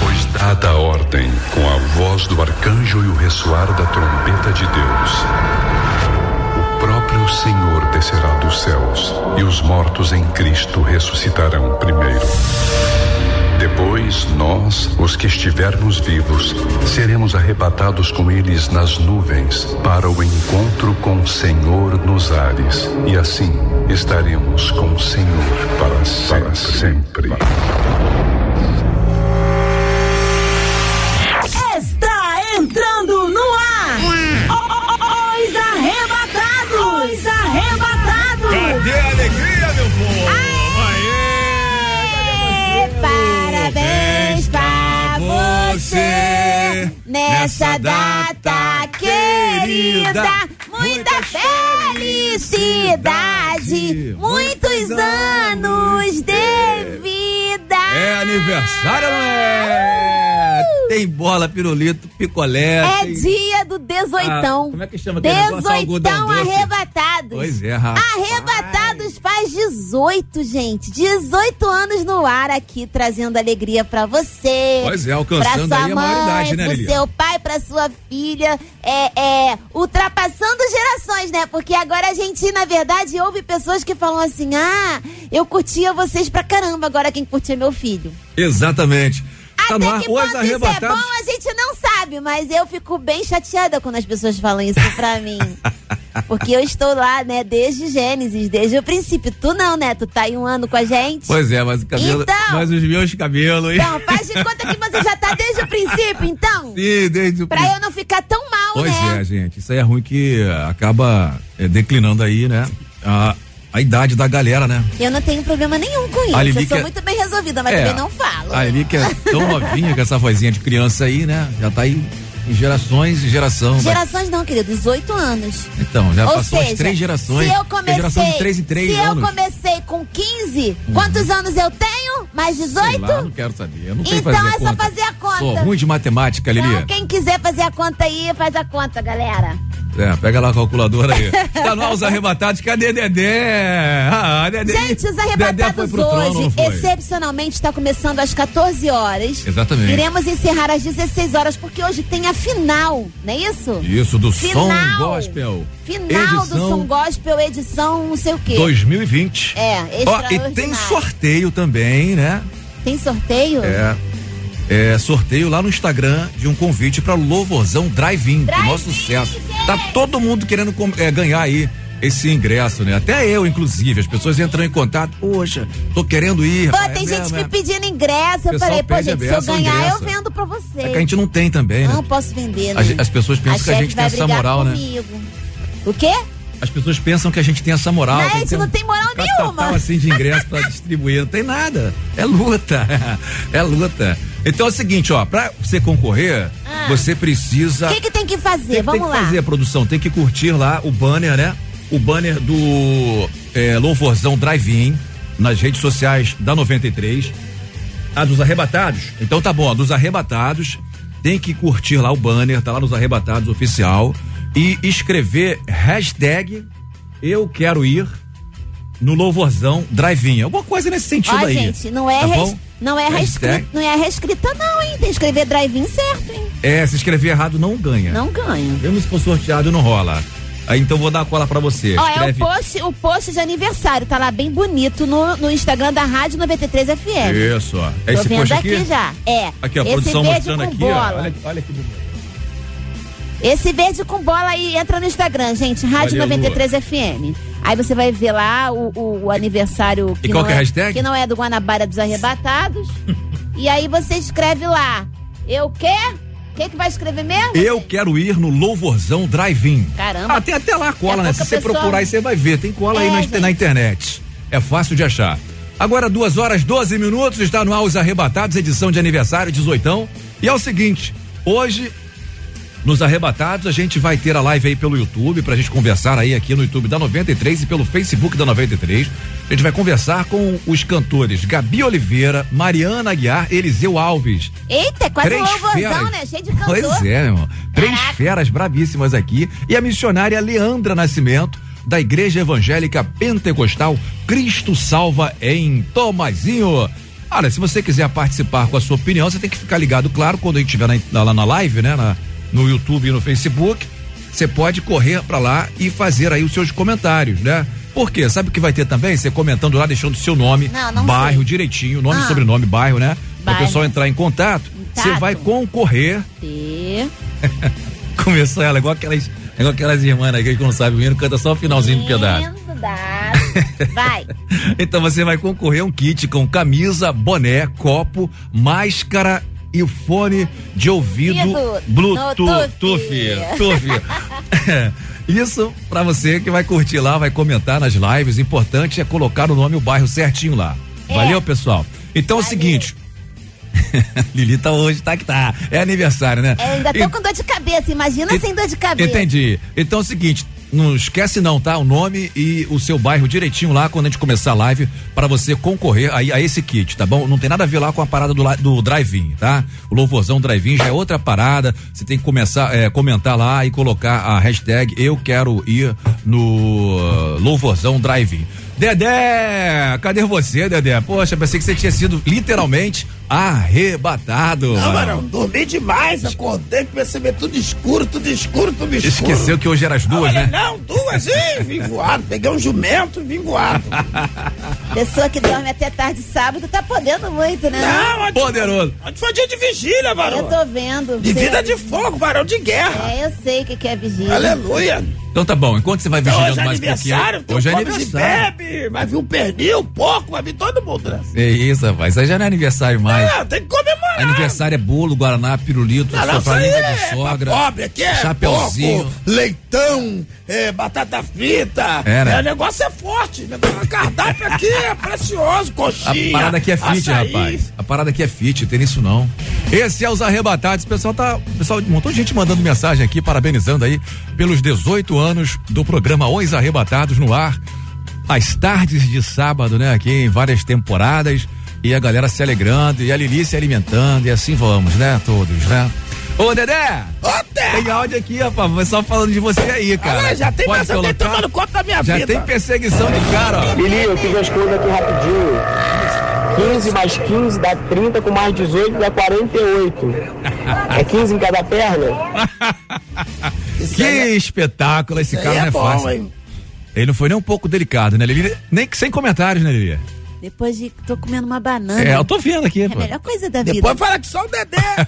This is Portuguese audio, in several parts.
Pois dada a ordem, com a voz do arcanjo e o ressoar da trombeta de Deus, o próprio Senhor descerá dos céus e os mortos em Cristo ressuscitarão primeiro. Depois, nós, os que estivermos vivos, seremos arrebatados com eles nas nuvens para o encontro com o Senhor nos ares. E assim estaremos com o Senhor para sempre. Para sempre. Está nessa data querida. Muita felicidade, muitos anos de vida. É aniversário, é? Tem bola, pirulito, picolé. É tem- dia do dezoitão. Ah, como é que chama aquele Dezoitão arrebatados. Pois é, rapaz. Arrebatados faz 18, gente. 18 anos no ar aqui, trazendo alegria pra você. Pois é, alcançando pra sua aí a maioridade, né, pro Lili? seu pai, pra sua filha. É, é, ultrapassando gerações, né? Porque agora a gente, na verdade, ouve pessoas que falam assim: ah, eu curtia vocês pra caramba, agora quem curte é meu filho. Exatamente. Tá Até que ponto isso é arrebatados. bom, a gente não sabe, mas eu fico bem chateada quando as pessoas falam isso pra mim. Porque eu estou lá, né, desde Gênesis, desde o princípio. Tu não, né? Tu tá aí um ano com a gente. Pois é, mas o cabelo. Então. Mas os meus cabelos. hein? Então, faz de conta que você já tá desde o princípio, então. Sim, desde o Pra eu não ficar tão mal, Pois né? é, gente. Isso aí é ruim que acaba eh, declinando aí, né? A, a idade da galera, né? Eu não tenho problema nenhum com isso. Eu sou que- muito bem resolvida, mas É. também não falo. A Eli que é tão novinha com essa vozinha de criança aí, né? Já tá aí gerações e geração. Gerações não, querido, 18 anos. Então, já Ou passou seja, as três gerações. Se eu comecei, geração de três em três se anos. eu comecei com 15, quantos anos eu tenho? Mais 18? Sei lá, não quero saber. Eu não sei Então fazer é a só conta. fazer a conta. Sou ruim de matemática, Lili. Então, quem quiser fazer a conta aí, faz a conta, galera. É, pega lá a calculadora aí. tá no ar os arrebatados. Cadê Dedé? Ah, Dedé. Gente, os arrebatados trono, hoje, foi? excepcionalmente, está começando às 14 horas. Exatamente. Iremos encerrar às 16 horas, porque hoje tem a final, não é isso? Isso, do Final. Som Gospel. Final do Edição Som Gospel, edição não sei o quê. 2020. É, Ó, e tem sorteio também, né? Tem sorteio? É. É, sorteio lá no Instagram de um convite para Louvorzão Drive-In, pro nosso sucesso. Tá todo mundo querendo é, ganhar aí esse ingresso, né? Até eu, inclusive. As pessoas entram em contato. Poxa, tô querendo ir. Pô, rapaz, tem é gente mesmo, que é. pedindo ingresso. Eu falei, pô, gente, se eu ganhar, ingresso. eu vendo pra você. É que a gente não tem também, né? Não posso vender, né? As, as pessoas pensam que a gente tem essa moral, né? comigo. O quê? As pessoas pensam que a gente tem essa moral. Não, a gente não tem moral um nenhuma. assim de ingresso pra distribuir. Não tem nada. É luta. É luta. Então é o seguinte, ó, pra você concorrer, Ah. você precisa. O que, que tem que fazer? tem, Vamos tem que lá. fazer a produção, tem que curtir lá o banner, né? O banner do é, Louvorzão Drive-In nas redes sociais da 93. A dos arrebatados. Então tá bom, a dos arrebatados. Tem que curtir lá o banner, tá lá nos arrebatados oficial. E escrever hashtag eu quero ir no Louvorzão Drive-In. Alguma coisa nesse sentido Ó, aí. gente, não é, tá res- não é reescrita, não é reescrita não, hein? Tem que escrever drive-in certo, hein? É, se escrever errado não ganha. Não ganha. Mesmo se for sorteado, não rola. Aí então vou dar a cola pra você. Ó, é o Escreve post, o post de aniversário, tá lá bem bonito no, no Instagram da Rádio 93 FM. Isso, ó. É Tô esse vendo post aqui? aqui? já. É. Aqui, ó, a Esse produção verde mostrando com aqui, ó. bola. Olha, olha que bonito. Esse verde com bola aí entra no Instagram, gente. Rádio Valeu, 93 FM. Aí você vai ver lá o, o- o aniversário que, E qual não que é a é, hashtag? que não é do Guanabara dos Arrebatados. e aí você escreve lá. Eu quê? Que, que vai escrever mesmo? Eu quero ir no Louvorzão Drive-In. Caramba. Ah, tem até lá a cola, né? Se você pessoa- procurar aí, você vai ver. Tem cola aí É, na, gente. na internet. É fácil de achar. Agora, duas horas 12 minutos, está no ar os Arrebatados, edição de aniversário, 18. E é o seguinte, hoje, nos Arrebatados, a gente vai ter a live aí pelo YouTube, pra gente conversar aí aqui no YouTube da 93 e pelo Facebook da 93. A gente vai conversar com os cantores Gabi Oliveira, Mariana Aguiar, Eliseu Alves. Eita, é quase um Três louvorzão, feras. né? Cheio de cantor. Pois é, meu irmão. Três Caraca. feras bravíssimas aqui. E a missionária Leandra Nascimento, da Igreja Evangélica Pentecostal Cristo Salva em Tomazinho. Olha, se você quiser participar com a sua opinião, você tem que ficar ligado, claro, quando a gente estiver lá na live, né? Na, no YouTube e no Facebook, você pode correr para lá e fazer aí os seus comentários, né? Por quê? Sabe o que vai ter também? Você comentando lá, deixando seu nome, Não, não bairro sei. direitinho, nome, Ah. sobrenome, bairro, né? Para o pessoal entrar em contato. Você vai concorrer. T. Começou ela, igual aquelas, igual aquelas irmãs aí que não sabem o hino, canta só o finalzinho do pedaço. Vai. Então você vai concorrer a um kit com camisa, boné, copo, máscara e fone de ouvido Bluetooth. tufi. tuf. Isso pra você que vai curtir lá, vai comentar nas lives. Importante é colocar o nome e o bairro certinho lá. É. Valeu, pessoal? Então é o Valeu. seguinte. Lili tá hoje, tá que tá. É aniversário, né? Eu ainda tô E- com dor de cabeça. Imagina e- sem dor de cabeça. Entendi. Então é o seguinte, não esquece não, tá? O nome e o seu bairro direitinho lá quando a gente começar a live para você concorrer aí a esse kit, tá bom? Não tem nada a ver lá com a parada do, do drive-in, tá? O louvorzão drive-in já é outra parada. Você tem que começar, é, comentar lá e colocar a hashtag eu quero ir no louvorzão drive-in. Dedé, cadê você, Dedé? Poxa, pensei que você tinha sido literalmente arrebatado. Não, mano. Barão, dormi demais, acordei, percebi tudo escuro, tudo escuro, tudo escuro. Esqueceu que hoje era as duas, Olha, né? Não, duas, hein? Vim voado, peguei um jumento e vim voado. Pessoa que dorme até tarde sábado tá podendo muito, né? Não, ontem, Poderoso. ontem foi dia de vigília, Eu Barão. tô vendo. De vida de fogo, Barão, de guerra. É, eu sei o que, que é vigília. Aleluia. Então tá bom, enquanto você vai Então, vigilando hoje é mais um pouquinho. aniversário, tem Hoje é e aniversário. bebe, vai vir um pernil, pouco, vai vir todo mundo, né? É isso, rapaz. Isso aí já não é aniversário mais. É, tem que comemorar. Aniversário é bolo, guaraná, pirulito, língua é de sogra. pobre, aqui é chapeuzinho. porco, leitão, é, batata frita. É, né? o negócio é forte. O negócio- o cardápio aqui é precioso, A coxinha. parada aqui é fit, açaí. rapaz. A parada aqui é fit, tem isso não. Esse é os arrebatados. O pessoal tá. o Pessoal, um montão de gente mandando mensagem aqui, parabenizando aí pelos 18 anos do programa Os Arrebatados no ar. Às tardes de sábado, né? Aqui em várias temporadas. E a galera se alegrando, e a Lili se alimentando, e assim vamos, né? Todos, né? Ô, Dedé! Ô! Tem áudio aqui, rapaz. Pessoal falando de você aí, cara. Olha, já tem Pode mais alguém colocar? tomando conta da minha Já vida. tem perseguição de cara, ó. Lili, eu fiz as contas aqui rapidinho. 15 mais 15 dá 30, com mais 18 dá 48. É 15 em cada perna? Que espetáculo, esse Isso cara aí não é é bom, fácil. hein? Ele não foi nem um pouco delicado, né, Lili? Nem que sem comentários, né, Lili? Depois de tô comendo uma banana. É, eu tô vendo aqui, É pô. a melhor coisa da vida. Depois fala que só o Dedé.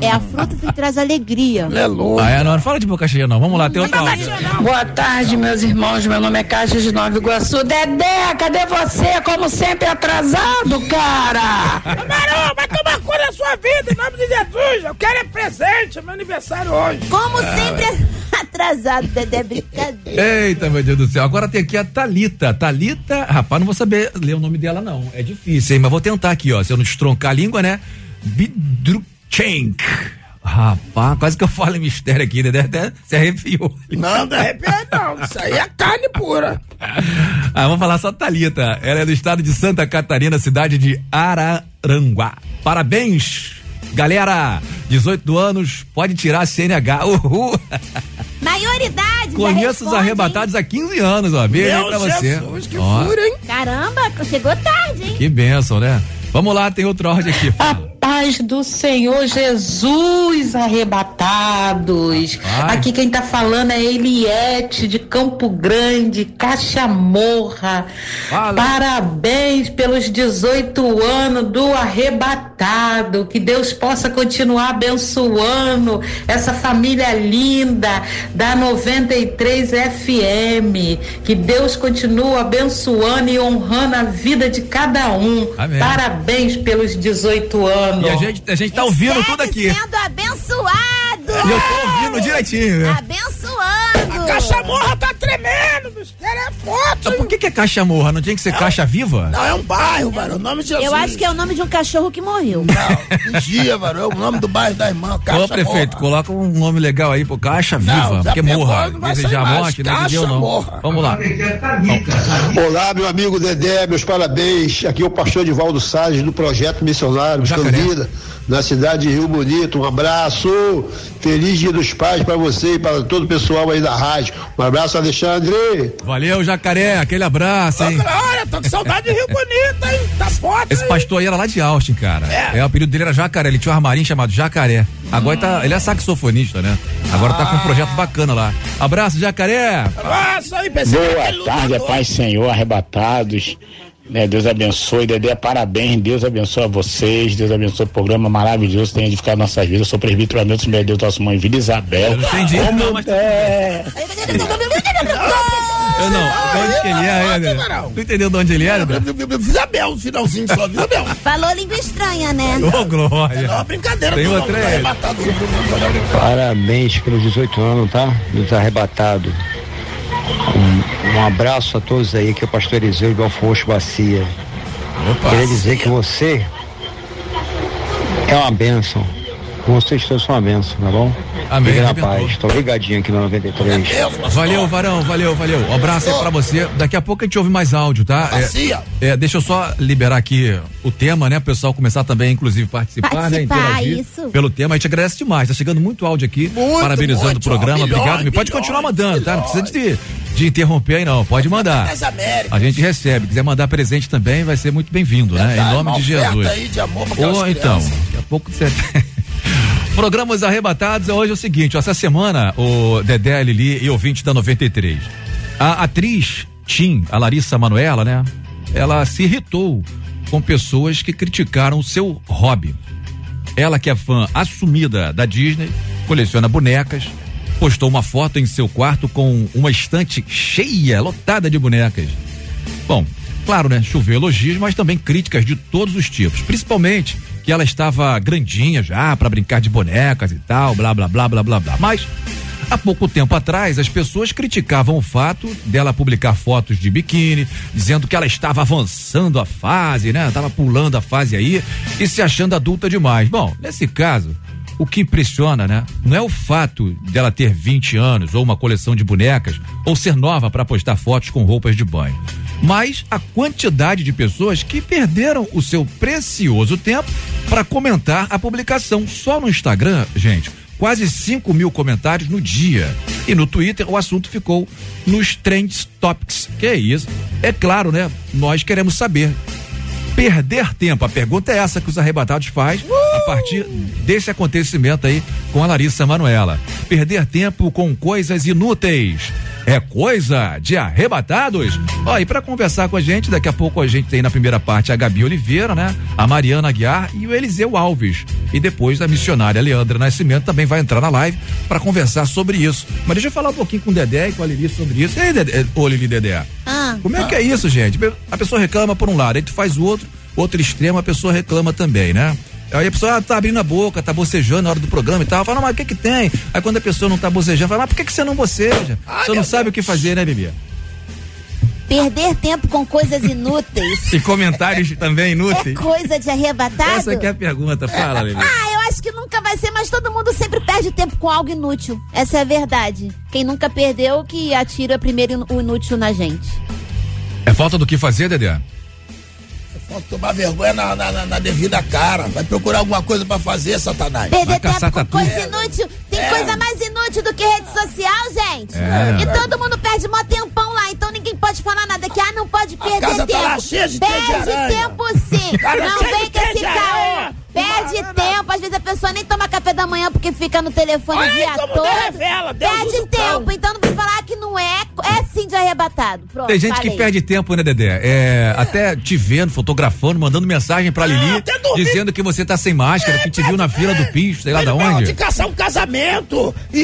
É a fruta que traz alegria. Aleluia. Ah, é, não, não fala de boca cheia, não. Vamos lá, tem áudio. Boa tarde, meus irmãos. Meu nome é Caixa de Nova Iguaçu. Dedé, cadê você? Como sempre atrasado, cara. Barão, vai tomar conta da sua vida, em nome de Jesus. Eu quero é presente, é meu aniversário hoje. Como sempre atrasado, Dedé, brincadeira. Eita, meu Deus do céu. Agora tem aqui a Talita. Talita, rapaz, não vou saber ler o nome dela, não. É difícil, hein? Mas vou tentar aqui, ó. Se eu não estroncar a língua, né? Bidruchenk. Rapaz, quase que eu falo em mistério aqui, né? Até se arrepiou. Não, de repente não. Isso aí é carne pura. Ah, vamos falar só Talita. Ela é do estado de Santa Catarina, cidade de Araranguá. Parabéns, galera. 18 anos, pode tirar a CNH. Uhul. Maioridade. Conheço os arrebatados há 15 anos, ó. Beijo aí pra você. Jesus, que Ó, fura, hein? hein? Caramba, chegou tarde, hein? Que benção, né? Vamos lá, tem outro áudio aqui. Paz do Senhor Jesus arrebatados. Rapaz. Aqui quem tá falando é Eliette de Campo Grande, Cachamorra. Fala. Parabéns pelos 18 anos do arrebatado. Que Deus possa continuar abençoando essa família linda da 93 FM. Que Deus continue abençoando e honrando a vida de cada um. Amém. Parabéns pelos 18 anos. E a gente, a gente tá ouvindo tudo aqui. sendo abençoado. E eu tô ouvindo direitinho? Abençoando. A cachamorra tá tremendo, bicho. Ela é. Então, por que, que é caixa morra? Não tinha que ser caixa viva? Não, é um bairro, varão. O nome de Jesus. Eu acho que é o nome de um cachorro que morreu. Não, vigia, varão. É o nome do bairro da irmã. Caixa Ô, prefeito, Morra. coloca um nome legal aí, pô, caixa viva, Não, porque morra. não vai Desejar a morte, não Caixa não. morra. Vamos lá. Olá, meu amigo Dedé, meus parabéns. Aqui é o pastor Edivaldo Salles do Projeto Missionário Jacaré. Escondida, na cidade de Rio Bonito. Um abraço. Feliz Dia dos Pais para você e para todo o pessoal aí da rádio. Um abraço, Alexandre. Valeu, jacaré, aquele abraço, hein? Olha, tô com saudade de Rio Bonito, hein? Tá forte. Esse pastor aí era lá de Austin, cara. É. É, o apelido dele era Jacaré. Ele tinha um armarinho chamado Jacaré. Agora tá, ele é saxofonista, né? Agora tá com um projeto bacana lá. Abraço, Jacaré. Nossa, aí, aquele Boa tarde, paz Senhor, arrebatados. Né, Deus abençoe, Dedé, parabéns, Deus abençoe a vocês, Deus abençoe o programa maravilhoso, tem edificado nossas vidas. Eu sou presbítero Hamilton, meu Deus, nossa mãe, Vila Isabel. Eu não entendi. Como Não, mas- é? Eu não, de onde que ele é, né? Tu entendeu de onde ele era? Isabel, no finalzinho só, Isabel. Falou língua estranha, né? Ô, Glória. É uma brincadeira. Tem outra aí. Parabéns pelos 18 anos, tá? Dos arrebatados. Um, abraço a todos aí, que é o pastor Eliseu do Alfonso Bacia. Queria dizer que você é uma bênção. Vocês uma bênção, tá bom? Amém, Fique na paz. Tô ligadinho aqui no 93. Valeu, Varão, valeu, valeu. Um abraço aí pra você. Daqui a pouco a gente ouve mais áudio, tá? É, é, deixa eu só liberar aqui o tema, né? O pessoal começar também, inclusive, participar, né? Participar, Interagir isso. pelo tema. A gente agradece demais. Tá chegando muito áudio aqui. Muito, parabenizando muito, o programa. ó, Obrigado. milhões, Pode continuar mandando, tá? Não precisa de, de interromper aí, não. Pode mandar. A gente recebe. Quiser mandar presente também, vai ser muito bem-vindo, né? Em nome de Jesus. aí de amor Ou então, daqui a pouco você. Programas arrebatados hoje é o seguinte: ó, essa semana, o Dedé, Lili e ouvinte da 93. A atriz Tim, a Larissa Manoela, né? Ela se irritou com pessoas que criticaram o seu hobby. Ela, que é fã assumida da Disney, coleciona bonecas, postou uma foto em seu quarto com uma estante cheia, lotada de bonecas. Bom, claro, né? Choveu elogios, mas também críticas de todos os tipos. Principalmente que ela estava grandinha já para brincar de bonecas e tal, blá, blá, blá, blá, blá, blá. Mas há pouco tempo atrás, as pessoas criticavam o fato dela publicar fotos de biquíni, dizendo que ela estava avançando a fase, né? Tava pulando a fase aí e se achando adulta demais. Bom, nesse caso, o que impressiona, né? Não é o fato dela ter 20 anos ou uma coleção de bonecas ou ser nova para postar fotos com roupas de banho, mas a quantidade de pessoas que perderam o seu precioso tempo para comentar a publicação. Só no Instagram, gente, quase 5 mil comentários no dia. E no Twitter o assunto ficou nos Trends Topics. Que é isso? É claro, né? Nós queremos saber perder tempo. A pergunta é essa que os arrebatados faz a partir desse acontecimento aí com a Larissa Manuela. Perder tempo com coisas inúteis. É coisa de arrebatados? Ó, e pra conversar com a gente, daqui a pouco a gente tem na primeira parte a Gabi Oliveira, né? A Mariana Aguiar e o Eliseu Alves. E depois a missionária Leandra Nascimento também vai entrar na live pra conversar sobre isso. Mas deixa eu falar um pouquinho com o Dedé e com a Lili sobre isso. E aí, Dedé, ô Lili Dedé? Ah, Como é que é isso, gente? A pessoa reclama por um lado, aí tu faz o outro, outro extremo, a pessoa reclama também, né? Aí a pessoa ah, tá abrindo a boca, tá bocejando na hora do programa e tal. Fala, mas o que que tem? Aí quando a pessoa não tá bocejando, fala, mas por que que você não boceja? você não sabe o que fazer, né, Bibi? perder tempo com coisas inúteis E comentários também é inúteis. coisa de arrebatado? Essa que é a pergunta, fala, Bibi. Ah, eu acho que nunca vai ser, mas todo mundo sempre perde tempo com algo inútil. Essa é a verdade. Quem nunca perdeu, que atira primeiro o inútil na gente. É falta do que fazer, Dedé? Pode tomar vergonha na, na- na- na devida cara. Vai procurar alguma coisa pra fazer, Satanás. Perder caçar tempo com tatu. coisa inútil. Tem coisa mais inútil do que rede social, gente. É. E todo mundo perde mó tempão lá, então ninguém pode falar nada que ah, não pode perder casa tá tempo. lá cheia de Perde tempo sim. Tá não vem com esse de Perde tempo, às vezes a pessoa nem toma café da manhã porque fica no telefone Olha o dia todo. Deus revela, Deus Perde tempo, então não vou falar que não é, é sim de arrebatado. Pronto, Tem gente falei. que perde tempo, né, Dedé? É, até te vendo, fotografando, mandando mensagem pra Lili, até dormir. dizendo que você tá sem máscara, que te viu na fila do piso, sei lá fala onde. de caçar um casamento e,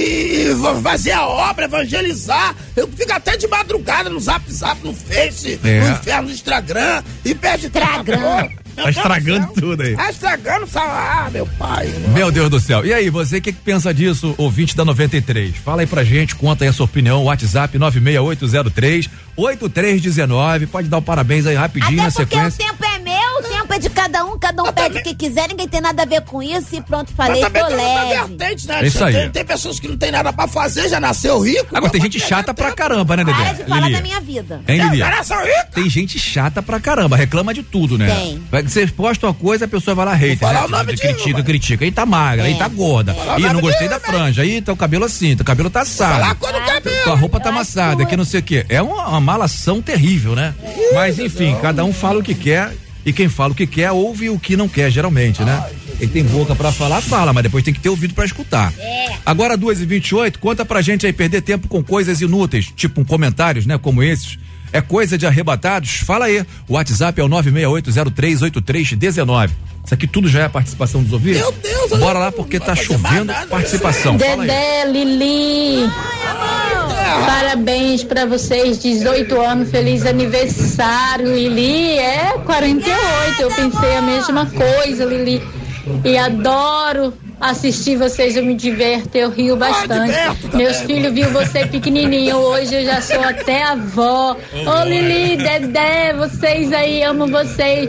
e fazer a obra, evangelizar. Eu fico até de madrugada no zap zap, no Face, É. no inferno, no Instagram e perde tempo. Instagram. Meu Tá do estragando céu. tudo aí. Tá estragando, sabe? Ah, meu pai. Meu Deus do céu. E aí, você o que, que pensa disso, ouvinte da 93? Fala aí pra gente, conta aí a sua opinião, WhatsApp 96803 8319. Pode dar o parabéns aí rapidinho Até na porque sequência. o tempo é meu, o tempo é de cada um, cada um pede o que quiser, ninguém tem nada a ver com isso e pronto, falei, tô tem leve. vertente, né? Isso aí. Tem, tem pessoas que não tem nada pra fazer, já nasceu rico. Agora tem gente chata pra caramba, né, Dedé? Para de falar Lili? da minha vida. Hein, tempo. Lili? Já nasceu rico. Tem gente chata pra caramba, reclama de tudo, né? Tem. Vai- Você posta uma coisa, a pessoa vai lá hater, falar né? o nome de critica, uma. critica. Aí tá magra, aí É. tá gorda. Ih, não gostei de da franja. Aí tá o cabelo assim, teu cabelo tá Falar assado. quando o cabelo. Tua roupa tá amassada, que não sei o quê. É uma, uma malação terrível, né? Mas enfim, cada um fala o que quer E quem fala o que quer, ouve o que não quer, geralmente, né? Quem tem boca pra falar, fala, mas depois tem que ter ouvido pra escutar. Agora, 2 e 28 conta pra gente aí perder tempo com coisas inúteis, tipo um comentários, né? Como esses. É coisa de arrebatados? Fala aí. O WhatsApp é o 968038319. Isso aqui tudo já é a participação dos ouvintes? Meu Deus, Bora lá porque tá chovendo participação. Fala aí. Dedé, Lili. Parabéns pra vocês, 18 anos, feliz aniversário, Lili. É 48, eu pensei a mesma coisa, Lili. E adoro assistir vocês, eu me diverto, eu rio bastante. Meus filhos viram você pequenininho, hoje eu já sou até avó. Ô Lili, Dedé, vocês aí, amo vocês.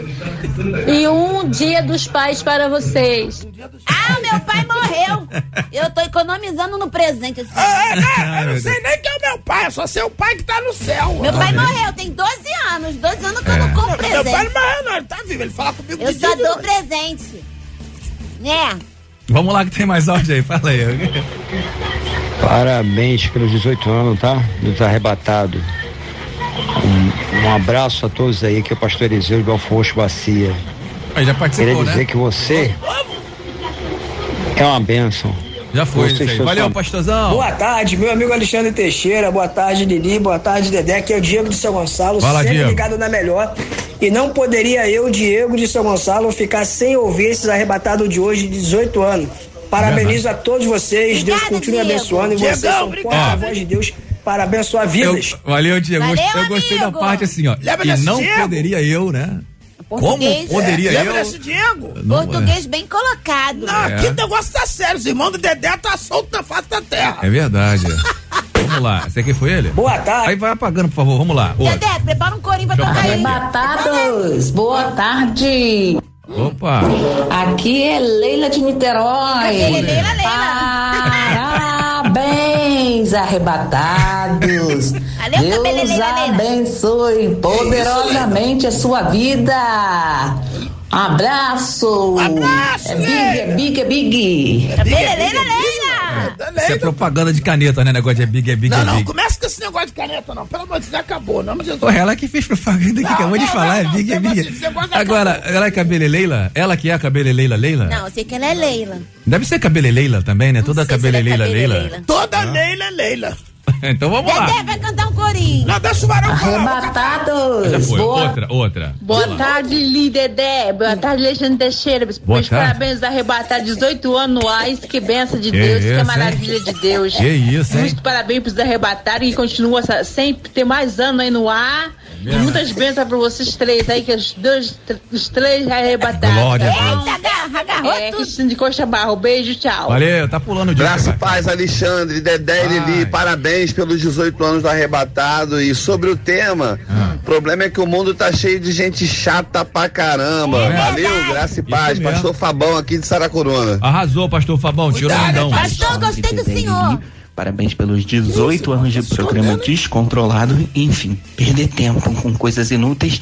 E um dia dos pais para vocês. Ah, meu pai morreu. Eu tô economizando no presente. Assim. É, né? Eu não sei nem quem é o meu pai, é só seu pai que tá no céu. Meu pai morreu, tem 12 anos. 12 anos que eu não compro Meu pai presente. não morreu, não, ele tá vivo, ele fala comigo Eu só dou presente. Né? Vamos lá que tem mais áudio aí, fala aí. Parabéns pelos 18 anos, tá? Dos arrebatados. Um, um abraço a todos aí que é o pastor Eliseu de Belfonte Bacia. Aí já Queria participou, dizer né? que você é uma bênção. Já foi, Valeu, pastorzão. Boa tarde, meu amigo Alexandre Teixeira. Boa tarde, Lili. Boa tarde, Dedé. Aqui é o Diego de São Gonçalo, Fala, sempre Diego. ligado na melhor. E não poderia eu, Diego de São Gonçalo, ficar sem ouvir esses arrebatados de hoje de 18 anos. Parabenizo a todos vocês. Deus Obrigada, continue Diego. abençoando. E vocês Diegão, são obrigado. porta-voz de Deus para abençoar Eu, vidas. valeu, Diego. Valeu, eu gostei da parte assim, ó. Lembra E desse não Diego? poderia eu, né? Como Português. poderia Lembra eu? desse Diego? Não, Português bem colocado. Não, É. aqui o negócio tá sério. Os irmãos do Dedé tá solto na face da terra. É verdade. Vamos lá. Esse aqui foi ele? Boa tarde. Aí vai apagando, por favor. Vamos lá. Outro. Dedé, prepara um corinho pra tocar aí. Arrebatados, boa tarde. Opa. Aqui é Leila de Niterói. Leila, Leila, Leila. Parabéns, arrebatados. Valeu, Deus abençoe poderosamente a sua vida. Abraço. Abraço, É big, é big, é big. Leila, Leila, Leila. Isso é propaganda de caneta, né? Negócio de é big, é big, Não, é não, big. começa com esse negócio de caneta, não. Pelo amor de Deus, acabou. Não, Jesus. Pô, ela que fez propaganda que Não, acabou de não, falar, não, é não, big, é big. Agora, ela é cabeleleila? Ela que é a cabeleleila Leila? Não, eu sei que ela é Leila. Deve ser cabeleleila também, né? Toda ela é cabeleleila Leila. cabeleleila. Toda Leila é Leila. então vamos lá. Dedé vai cantar um corinho. Não, deixa o varão Arrebatados. foi. Boa Outra, outra. Boa tarde, Lidedé. Boa tarde, Alexandre Teixeira. Boa Meus tarde. parabéns arrebatar 18 anos anuais. Que benção de Que Deus, isso, que hein? maravilha de Deus. Que isso, hein? Muito parabéns pros arrebatar e continua sempre ter mais anos aí no ar. E muitas bênçãos pra vocês três aí, que os dois, os três arrebatados. Glória a tá? Deus. Eita, agarra, agarrou É, tudo. Cristina de Costa Barro. Beijo, tchau. Valeu, tá pulando o dia. Graça e paz, Alexandre, Dedé e Lili, parabéns pelos 18 anos do arrebatado. E sobre o tema, Ah. o problema é que o mundo tá cheio de gente chata pra caramba. É Valeu, graça e paz. Pastor Fabão aqui de Saracuruna. Arrasou, pastor Fabão. Tirou lindão. Pastor, gostei do senhor. Parabéns pelos 18 anos de programa descontrolado. Enfim, perder tempo com coisas inúteis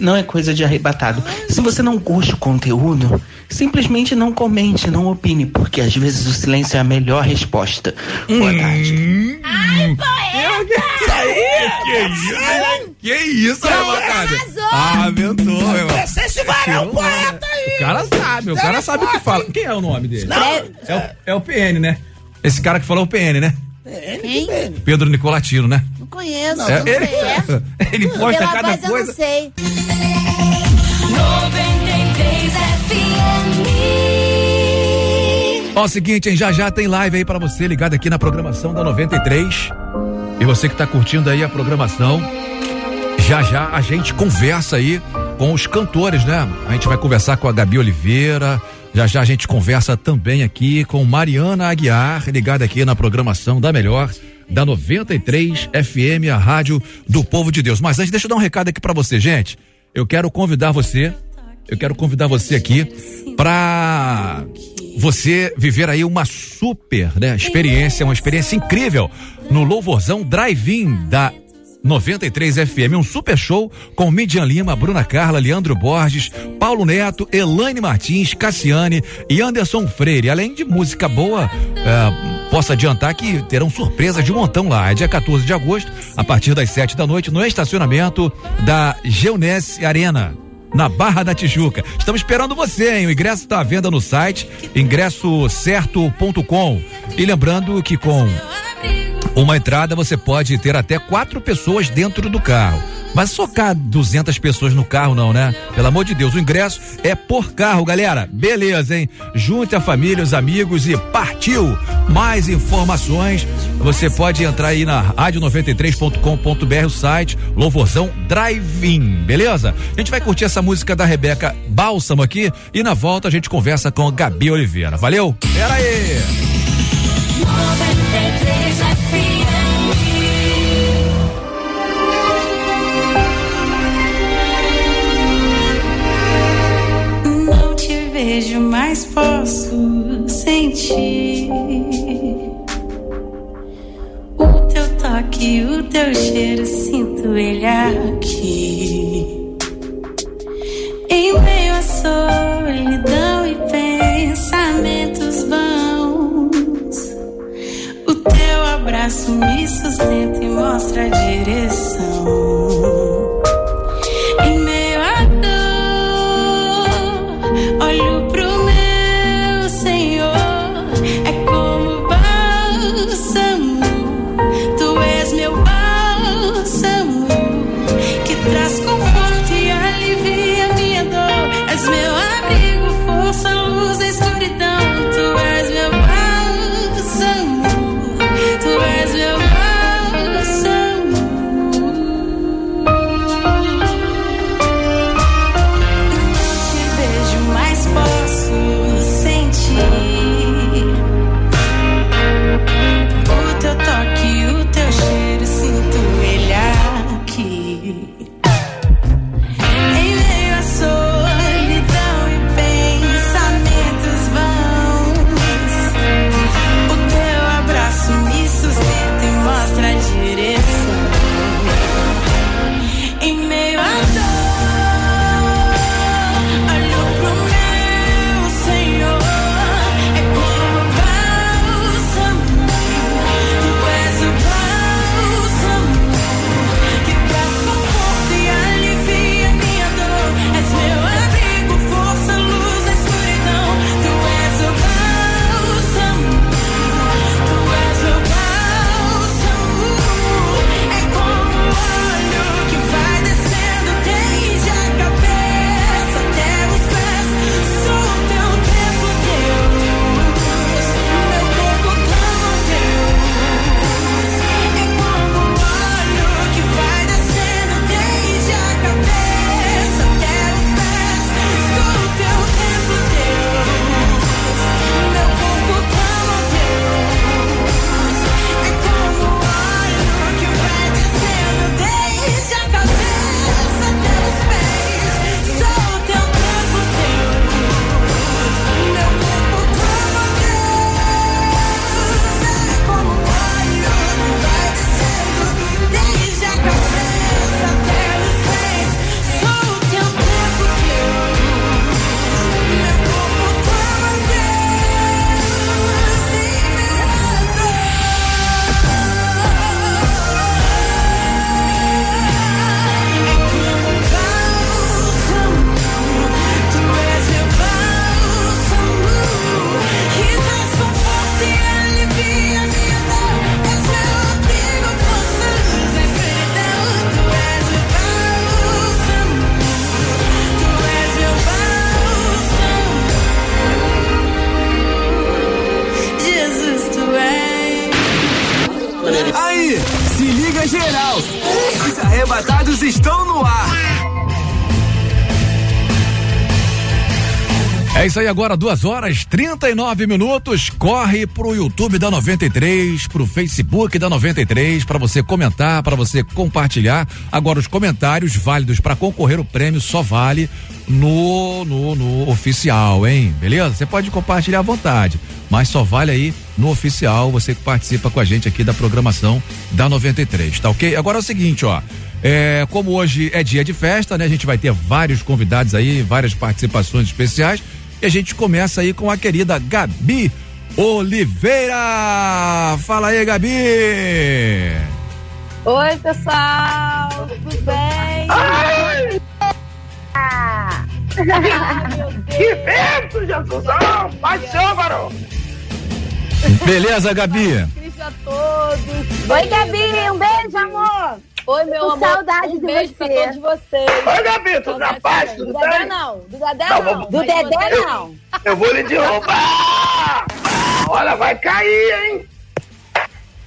não é coisa de arrebatado. Se você não curte o conteúdo, simplesmente não comente, não opine, porque às vezes o silêncio é a melhor resposta. Boa tarde. Que isso? Que isso, arrebatado? arrasou. Ah, aventou, meu irmão. Esse, varão poeta aí. O cara sabe, o cara sabe o que fala. Quem é o nome dele? É o, é o PN, né? Esse cara que falou é o PN, né? Quem? Pedro Nicolatino, né? Não conheço, É, não ele, sei. ele posta Pela cada voz eu coisa. não sei. 93 FM. Ó, seguinte, hein? Já já tem live aí pra você ligado aqui na programação da 93. E você que tá curtindo aí a programação, já já a gente conversa aí com os cantores, né? A gente vai conversar com a Gabi Oliveira. Já já a gente conversa também aqui com Mariana Aguiar, ligada aqui na programação da Melhor, da 93 FM, a rádio do povo de Deus. Mas antes, deixa eu dar um recado aqui pra você, gente. Eu quero convidar você, eu quero convidar você aqui pra você viver aí uma super né, experiência, uma experiência incrível no Louvorzão Drive-In da 93 FM, um super show com Midian Lima, Bruna Carla, Leandro Borges, Paulo Neto, Elaine Martins, Cassiane e Anderson Freire. Além de música boa, eh, posso adiantar que terão surpresas de montão lá. É dia 14 de agosto, a partir das 7 da noite, no estacionamento da Geonesse Arena. na Barra da Tijuca. Estamos esperando você, hein? O ingresso está à venda no site ingressocerto.com. E lembrando que com uma entrada você pode ter até quatro pessoas dentro do carro. Mas socar 200 pessoas no carro não, né? Pelo amor de Deus, o ingresso é por carro, galera. Beleza, hein? Junte a família, os amigos e partiu. Mais informações, você pode entrar aí na rádio93.com.br, o site Louvorzão Drive-In, beleza? A gente vai curtir essa música da Rebeca Bálsamo aqui e na volta a gente conversa com Gabi Oliveira. Valeu? Pera aí! Mas posso sentir o teu toque, o teu cheiro. Sinto ele aqui. Em meio à solidão e pensamentos vãos, o teu abraço me sustenta e mostra a direção. Em meio à dor, olho isso aí agora, duas horas 39 minutos. Corre pro YouTube da 93, pro Facebook da 93, para você comentar, para você compartilhar. Agora, os comentários válidos para concorrer o prêmio só vale no, no, no oficial, hein? Beleza? Você pode compartilhar à vontade, mas só vale aí no oficial, você que participa com a gente aqui da programação da 93, tá ok? Agora é o seguinte, ó. É, como hoje é dia de festa, né? A gente vai ter vários convidados aí, várias participações especiais. E a gente começa aí com a querida Gabi Oliveira. Fala aí, Gabi. Oi, pessoal, tudo bem? Que vento, Jesusão! Paixão, varão! Beleza, Gabi? Cris a todos. Oi, Gabi, um beijo, amor. Oi, meu amor. saudade um de beijo você. pra todos vocês. Oi, Gabi, tudo na paz? Do Dedé não, do Dedé Não, não. Do Dedé, você- não. Eu vou lhe derrubar! Olha, vai cair, hein?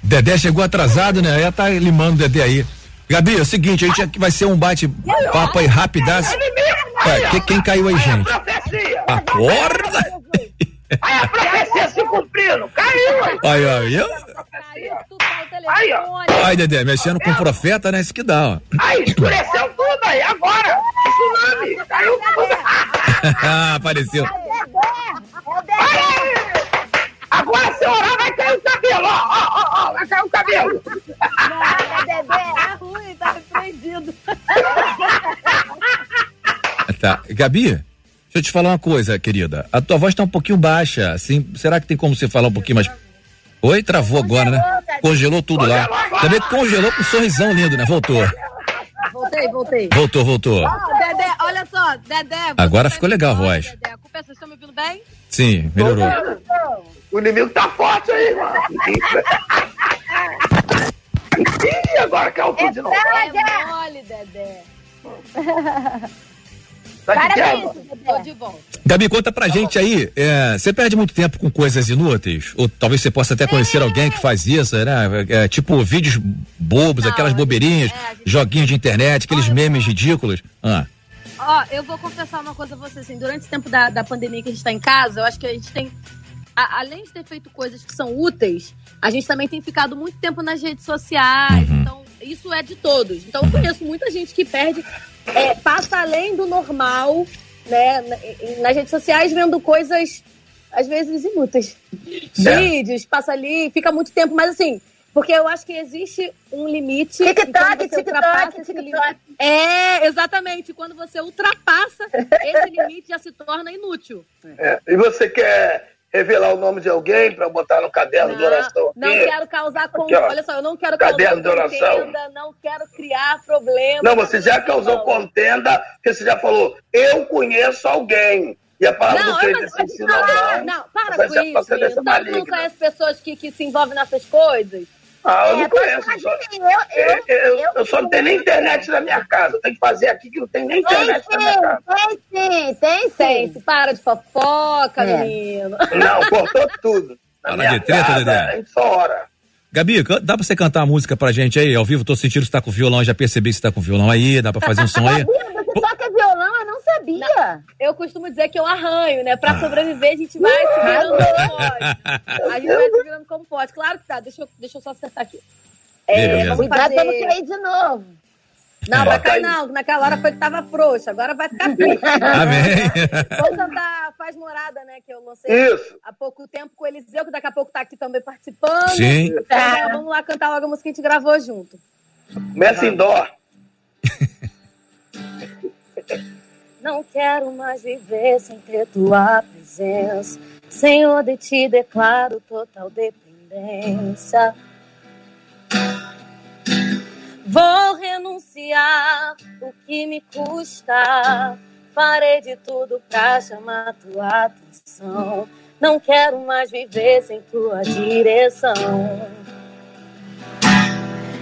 Dedé chegou atrasado, né? Ela tá limando o Dedé aí. Gabi, é o seguinte, a gente aqui vai ser um bate-papo aí rapidaço. É, que- quem caiu aí, gente? Acorda! Aí a profecia se cumprindo! Caiu? Aí, ó? Aí, ó. Ai, Dedé, mexendo com o profeta, né? Isso que dá, ó. Aí, escureceu tudo aí, agora! Tsunami! Caiu tudo! Apareceu. Aí! Agora, se orar, vai cair o cabelo! Ó, ó, ó, ó, vai cair o cabelo! Tá ruim, tá repreendido. Tá. Gabi, eu te falar uma coisa, querida. A tua voz tá um pouquinho baixa, assim. Será que tem como você falar um pouquinho mais. Oi, travou agora, né? Congelou tudo lá. Também congelou com um sorrisão lindo, né? Voltou. Voltei, voltei. Voltou, voltou. Ó, Dedé, olha só, Dedé. Agora tá eu legal a voz. Dedé, a culpa é, vocês estão me ouvindo bem? Sim, melhorou. O inimigo tá forte aí, mano! Ih, agora caiu tudo de novo! É mole, Dedé. Tá de Para quê, com mano? isso, Dedé. Tô de volta. Gabi, conta pra gente aí. é, você perde muito tempo com coisas inúteis? Ou talvez você possa até conhecer alguém que faz isso, né? É, tipo vídeos bobos, aquelas bobeirinhas, joguinhos de internet, aqueles memes ridículos. Ah, Ó, eu vou confessar uma coisa a você, assim, durante esse tempo da, da pandemia que a gente tá em casa, eu acho que a gente tem, a- além de ter feito coisas que são úteis, a gente também tem ficado muito tempo nas redes sociais, então isso é de todos. Então eu conheço muita gente que perde, é, passa além do normal, né, nas redes sociais vendo coisas, às vezes, inúteis. Certo. Vídeos, passa ali, fica muito tempo, mas assim... Porque eu acho que existe um limite. e TikTok, TikTok, TikTok. é, exatamente. Quando você ultrapassa esse limite, já se torna inútil. É, e você quer revelar o nome de alguém pra botar no caderno de oração? Não aqui? quero causar con... Aqui, ó. Olha só, eu não quero Caderno causar de oração. contenda, não quero criar problema. Não, você já causou contenda, porque você já falou, eu conheço alguém. E a palavra Não, do crente não, assim, ensina não, não, para Você com já isso. menino. dessa Todo mundo conhece pessoas que, que se envolvem nessas coisas. Ah, eu É, não conheço. Só, assim, eu, eu, eu, só não tenho nem internet na minha casa. Eu tenho que fazer aqui que não tem nem internet na minha casa. Tem sim, tem Tem, se para de fofoca, É. menino. Não, cortou tudo. Na Fala minha de treta, casa, Dedé. A só ora. Gabi, dá pra você cantar uma música pra gente aí? Ao vivo, tô sentindo que você tá com violão, já percebi que você tá com violão aí, dá pra fazer um som aí? Sabia? Você toca sabia. Eu costumo dizer que eu arranho, né? Pra sobreviver, a gente vai se virando como pode. A gente vai se virando como pode. Claro que tá. Deixa eu, deixa eu só acertar aqui. É, vamos Cuidado pra não cair de novo. Não, vai Bota cair não. Naquela hora foi que tava frouxo. Agora vai ficar firme. Amém. Vou cantar Faz Morada, né? Que eu lancei Isso. há pouco tempo com o Eliseu, que daqui a pouco tá aqui também participando. Sim. Então, vamos lá cantar logo a música que a gente gravou junto. Começa em dó. Não quero mais viver sem ter tua presença. Senhor, de ti declaro total dependência. Vou renunciar o que me custa. Farei de tudo pra chamar tua atenção. Não quero mais viver sem tua direção.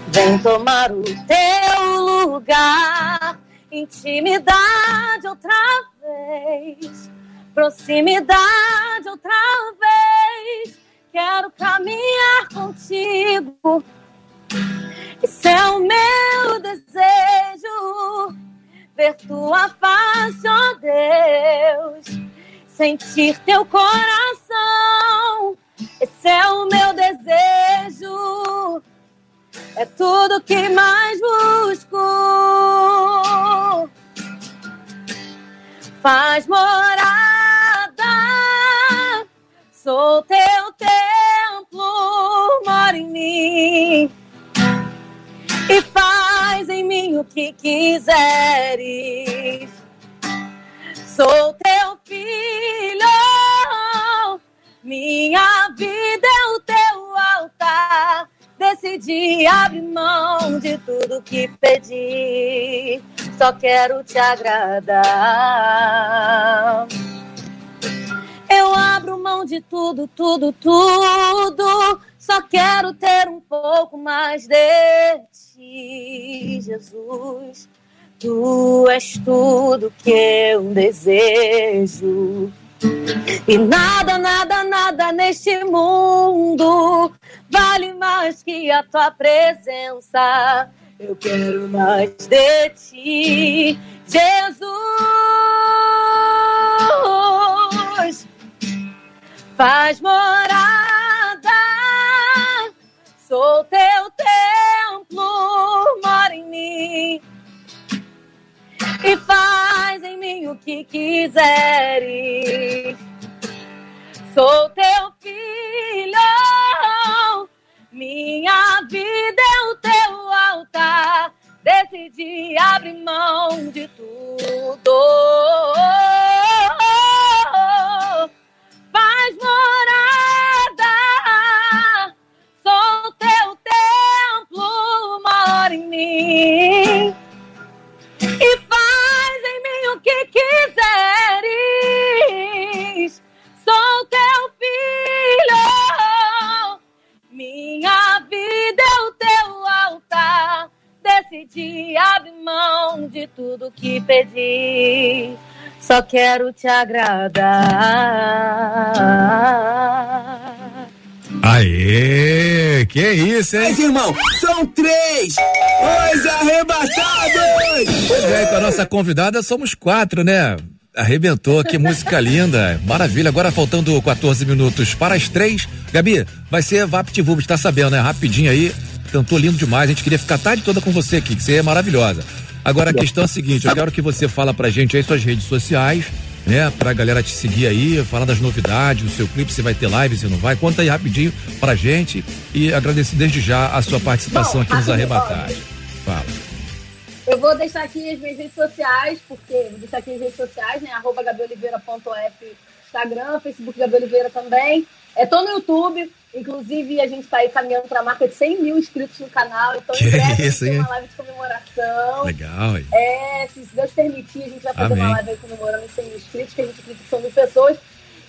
Vem tomar o teu lugar. Intimidade outra vez. Proximidade outra vez. Quero caminhar contigo. Esse é o meu desejo. Ver tua face, ó Deus. Sentir teu coração. Esse é o meu desejo. É tudo que mais busco. Faz morada, sou teu templo, mora em mim. E faz em mim o que quiseres. Sou teu filho, minha vida é o teu altar. Decidi abrir mão de tudo que pedi. Só quero te agradar. Eu abro mão de tudo, tudo, tudo. Só quero ter um pouco mais de ti, Jesus. Tu és tudo que eu desejo. E nada, nada, nada neste mundo vale mais que a tua presença. Eu quero mais de ti, Jesus. Faz morada, sou teu templo, mora em mim e faz em mim o que quiseres. Sou teu filho, minha vida é o teu altar. Decidi abrir mão de tudo. Faz morada, sou teu templo, mora em mim e faz em mim o que quiseres. Decidi abrir mão de tudo que pedi. Só quero te agradar. Aê, que isso, hein? Mas, irmão, são três! Os arrebatados! Pois é, com a nossa convidada somos quatro, né? Arrebentou, que música linda. Maravilha. Agora faltando 14 minutos para as três. Gabi, vai ser VaptVupt, tá sabendo, né? Rapidinho aí. Cantou lindo demais. A gente queria ficar a tarde toda com você aqui, que você é maravilhosa. Agora a questão é a seguinte, eu quero que você fala pra gente aí suas redes sociais, né? Pra galera te seguir aí, falar das novidades, do seu clipe, se vai ter live, se não vai. Conta aí rapidinho pra gente e agradecer desde já a sua participação Bom, aqui nos rapidinho, Arrebatados. Fala. Eu vou deixar aqui as minhas redes sociais, porque vou deixar aqui as redes sociais, né? Arroba gabioliveira.f, Instagram, Facebook Gabi Oliveira também. É, tô no YouTube, inclusive a gente tá aí caminhando pra marca de 100 mil inscritos no canal, então Que em breve a isso, tem uma live de comemoração. Legal, hein? É, se Deus permitir, a gente vai fazer Amém. uma live aí comemorando os 100 mil inscritos, que a gente acredita que são mil pessoas.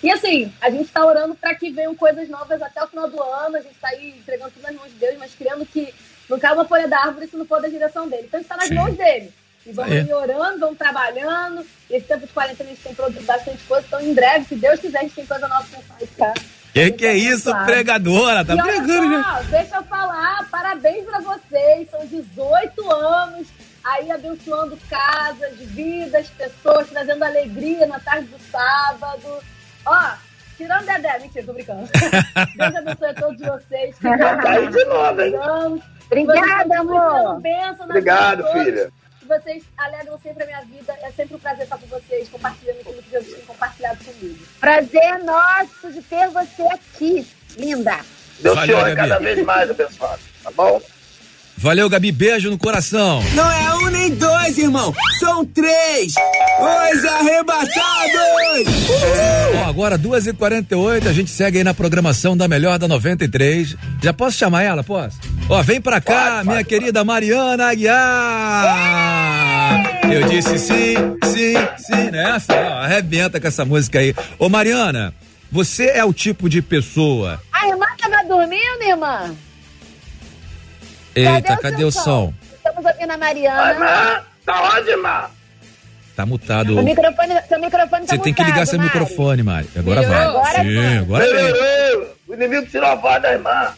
E assim, a gente tá orando para que venham coisas novas até o final do ano, a gente tá aí entregando tudo nas mãos de Deus, mas criando que não cai uma folha da árvore se não for da direção dele. Então está nas Sim. mãos dele. E vamos orando, vamos trabalhando. Esse tempo de quarentena a gente tem produzido bastante coisa, então em breve, se Deus quiser, a gente tem coisa nova pra sair, tá? Que que é isso, pregadora? Tá e olha pregando, né? só, deixa eu falar, parabéns pra vocês, são 18 anos aí abençoando casas, vidas, pessoas, trazendo alegria na tarde do sábado. Ó, tirando Dedé, mentira, tô brincando. Deus abençoe a todos vocês. que Tá aí de novo, hein? Obrigada, amor. bênção Obrigado, filha. Que vocês alegram sempre a minha vida. É sempre um prazer estar com vocês, compartilhando aquilo que Jesus tem compartilhado comigo. Prazer nosso de ter você aqui, linda. Deus Valeu, te Gabi. cada vez mais, abençoado. Tá bom? Valeu, Gabi. Beijo no coração. Não é um nem dois, irmão. São três. Os arrebatados! Ó, agora 2h48, a gente segue aí na programação da Melhor da 93. Já posso chamar ela? Posso? Ó, vem pra cá, Pode, minha pode. querida Mariana Aguiar. Eu disse sim, sim, sim, nessa. Ó, arrebenta com essa música aí. Ô, Mariana, você é o tipo de pessoa. A irmã tava dormindo, irmã? Eita, cadê o som? Estamos ouvindo a Ai, Mariana. mas tá onde, Mar? Tá mutado. O microfone, seu microfone tá Você tem que ligar seu Mari. microfone, Mari. Agora vai. Agora Sim, vai. agora ei, O inimigo tirou a voz da irmã.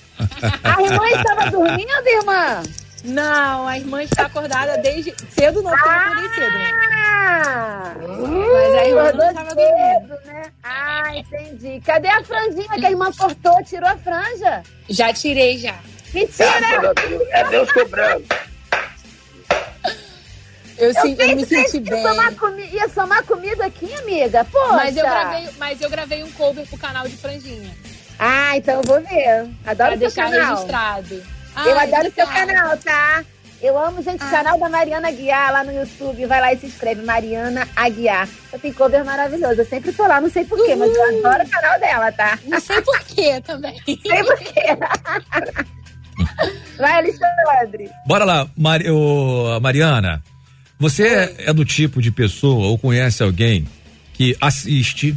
A irmã estava dormindo, irmã? Não, a irmã está acordada desde cedo, não, porque eu acordei cedo, né? Ah! Mas a irmã não estava dormindo. cedo, né? Ah, entendi. Cadê a franjinha que a irmã cortou? Tirou a franja? Já tirei, já. Mentira! É Deus cobrando. Eu, Eu sim, eu me senti bem. Ia somar, ia somar comida aqui, amiga. Poxa. Mas eu, gravei, mas eu gravei um cover pro canal de franjinha. Ah, então eu vou ver. Pra Adoro seu deixar canal. registrado. Eu Ai, adoro seu canal, tá? Eu amo, gente, o canal da Mariana Aguiar lá no YouTube. Vai lá e se inscreve, Mariana Aguiar. Eu tenho cover maravilhoso. Eu sempre tô lá, não sei porquê, mas eu adoro o canal dela, tá? Não sei porquê também. Sei porquê. Vai, Alexandre. Bora lá, Mari, ô, Mariana. Você é do tipo de pessoa ou conhece alguém que assiste